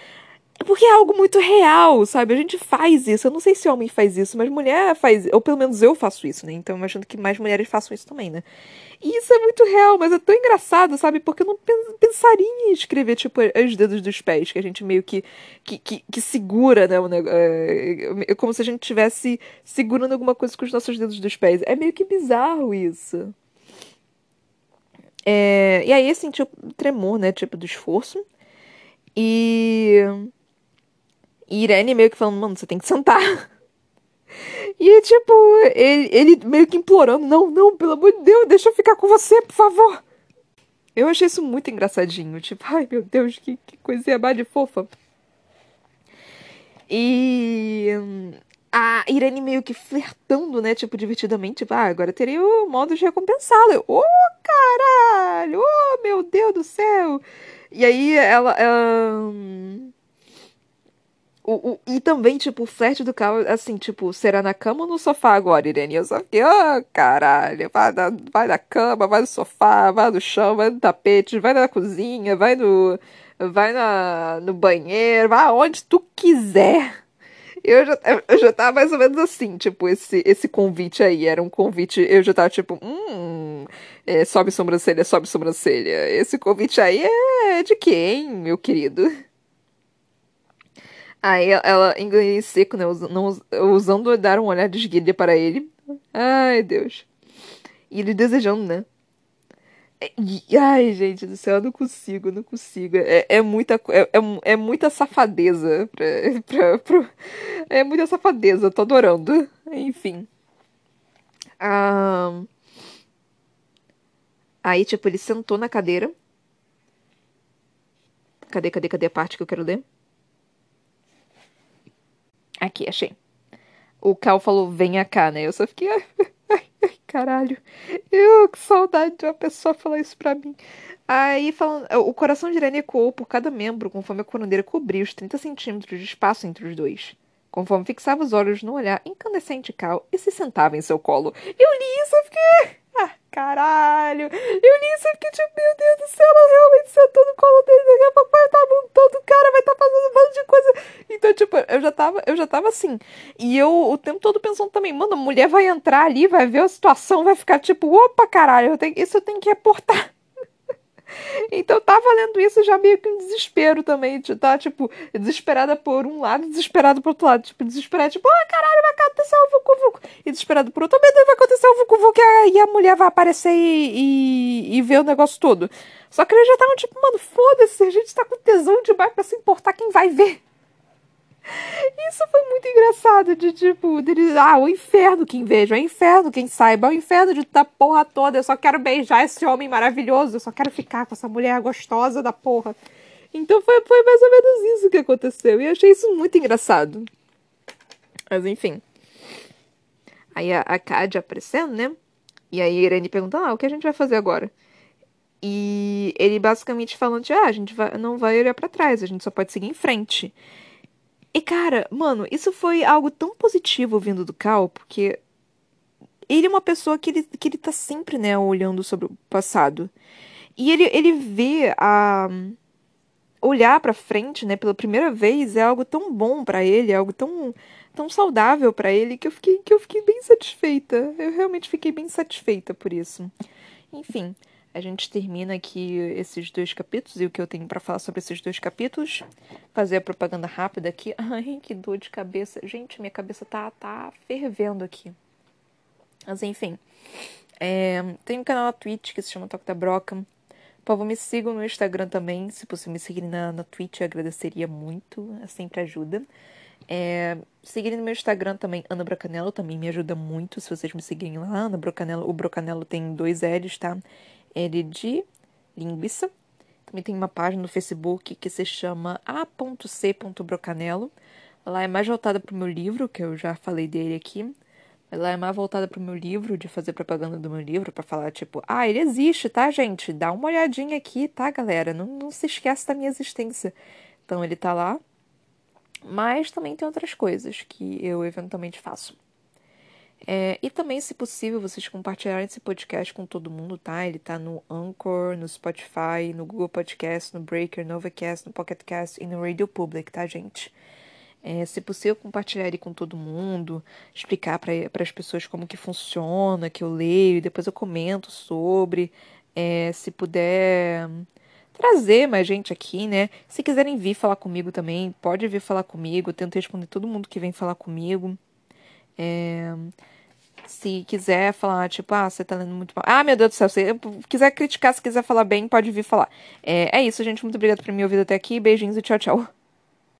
é porque é algo muito real, sabe? A gente faz isso. Eu não sei se homem faz isso, mas mulher faz. Ou pelo menos eu faço isso, né? Então eu imagino que mais mulheres façam isso também, né? E isso é muito real, mas é tão engraçado, sabe? Porque eu não pensaria em escrever, tipo, os dedos dos pés, que a gente meio que, que, que, que segura, né? É, como se a gente estivesse segurando alguma coisa com os nossos dedos dos pés. É meio que bizarro isso. É, e aí sentiu tremor, né? Tipo, do esforço. E. E Irene meio que falando, mano, você tem que sentar. E, tipo, ele, ele meio que implorando: não, não, pelo amor de Deus, deixa eu ficar com você, por favor. Eu achei isso muito engraçadinho. Tipo, ai meu Deus, que, que coisinha mais de fofa. E a Irene meio que flertando, né? Tipo, divertidamente. Tipo, ah, agora teria o modo de recompensá-lo. Ô, oh, caralho! Oh, meu Deus do céu! E aí ela o, o, e também, tipo, o flerte do carro, assim, tipo, será na cama ou no sofá agora, Irene? Eu só fiquei, oh, caralho, vai na, vai na cama, vai no sofá, vai no chão, vai no tapete, vai na cozinha, vai no. Vai na, no banheiro, vai aonde tu quiser. Eu já, eu já tava mais ou menos assim, tipo, esse, esse convite aí. Era um convite, eu já tava tipo, hum, é, sobe sobrancelha, sobe sobrancelha. Esse convite aí é de quem, meu querido? Aí ela engoliu seco, né? Usando, usando dar um olhar de esguilha para ele. Ai, Deus. E ele desejando, né? Ai, gente do céu, eu não consigo, não consigo. É, é muita, é, é, é, muita safadeza. Pra, pra, pra, é muita safadeza, tô adorando. Enfim. Ah, aí, tipo, ele sentou na cadeira. Cadê, cadê, cadê a parte que eu quero ler? Aqui, achei. O Cal falou, venha cá, né? Eu só fiquei. Ai, ai, caralho. Eu, que saudade de uma pessoa falar isso pra mim. Aí, falando, o coração de Irene ecoou por cada membro, conforme a coroneira cobria os 30 centímetros de espaço entre os dois. Conforme fixava os olhos no olhar incandescente Cal e se sentava em seu colo. Eu li isso, eu fiquei. Caralho! Eu li isso, fiquei tipo, meu Deus do céu, ela realmente sentou no colo dele, daqui a pouco vai estar montando o cara, vai estar fazendo um monte de coisa. Então, tipo, eu já tava, eu já tava assim. E eu o tempo todo pensando também, mano, a mulher vai entrar ali, vai ver a situação, vai ficar tipo, opa, caralho, eu tenho, isso eu tenho que reportar. Então tava lendo isso já meio que em desespero também, de tá, tipo, desesperada por um lado, desesperada por outro lado, tipo, desesperada, tipo, ah, caralho, vai acontecer o Vucu Vucu. E desesperada por outro, meu Deus, vai acontecer o Vucu Vucu e a mulher vai aparecer e, e, e ver o negócio todo. Só que eles já estavam tipo, mano, foda-se, a gente tá com tesão demais pra se importar quem vai ver. Isso foi muito engraçado, de tipo, deles, ah, o inferno quem veja, o inferno quem saiba, o inferno de da porra toda, eu só quero beijar esse homem maravilhoso, eu só quero ficar com essa mulher gostosa da porra. Então foi, foi mais ou menos isso que aconteceu, e achei isso muito engraçado. Mas enfim. Aí a, a aparecendo, né? E aí a Irene perguntando, ah, o que a gente vai fazer agora? E ele basicamente falando, ah, a gente vai, não vai olhar para trás, a gente só pode seguir em frente. E cara, mano, isso foi algo tão positivo vindo do Cal, porque ele é uma pessoa que ele, que ele tá sempre, né, olhando sobre o passado. E ele, ele vê a. Olhar pra frente, né, pela primeira vez é algo tão bom para ele, é algo tão, tão saudável para ele que eu, fiquei, que eu fiquei bem satisfeita. Eu realmente fiquei bem satisfeita por isso. Enfim, a gente termina aqui esses dois capítulos e o que eu tenho para falar sobre esses dois capítulos. Fazer a propaganda rápida aqui. Ai, que dor de cabeça. Gente, minha cabeça tá, tá fervendo aqui. Mas enfim. É, tem um canal na Twitch que se chama Toque da Broca. Por favor, me sigam no Instagram também. Se possível, me seguirem na, na Twitch, eu agradeceria muito. É sempre ajuda. É, seguirem no meu Instagram também, Ana Brocanello, também me ajuda muito se vocês me seguirem lá. Ana Brocanello, o Brocanello tem dois L's, tá? L de linguiça. Também tem uma página no Facebook que se chama a.c.brocanelo. Lá é mais voltada para o meu livro, que eu já falei dele aqui. Ela é mais voltada para o meu livro, de fazer propaganda do meu livro, para falar, tipo, ah, ele existe, tá, gente? Dá uma olhadinha aqui, tá, galera? Não, não se esquece da minha existência. Então, ele tá lá. Mas também tem outras coisas que eu eventualmente faço. É, e também, se possível, vocês compartilharem esse podcast com todo mundo, tá? Ele tá no Anchor, no Spotify, no Google Podcast, no Breaker, no Overcast, no Pocket Cast e no Radio Public, tá, gente? É, se possível, compartilhar ele com todo mundo, explicar para as pessoas como que funciona, que eu leio, e depois eu comento sobre. É, se puder trazer mais gente aqui, né? Se quiserem vir falar comigo também, pode vir falar comigo. Eu tento responder todo mundo que vem falar comigo. É... Se quiser falar, tipo, ah, você tá lendo muito mal. Ah, meu Deus do céu, se quiser criticar, se quiser falar bem, pode vir falar. É, é isso, gente. Muito obrigada por me ouvir até aqui. Beijinhos e tchau, tchau.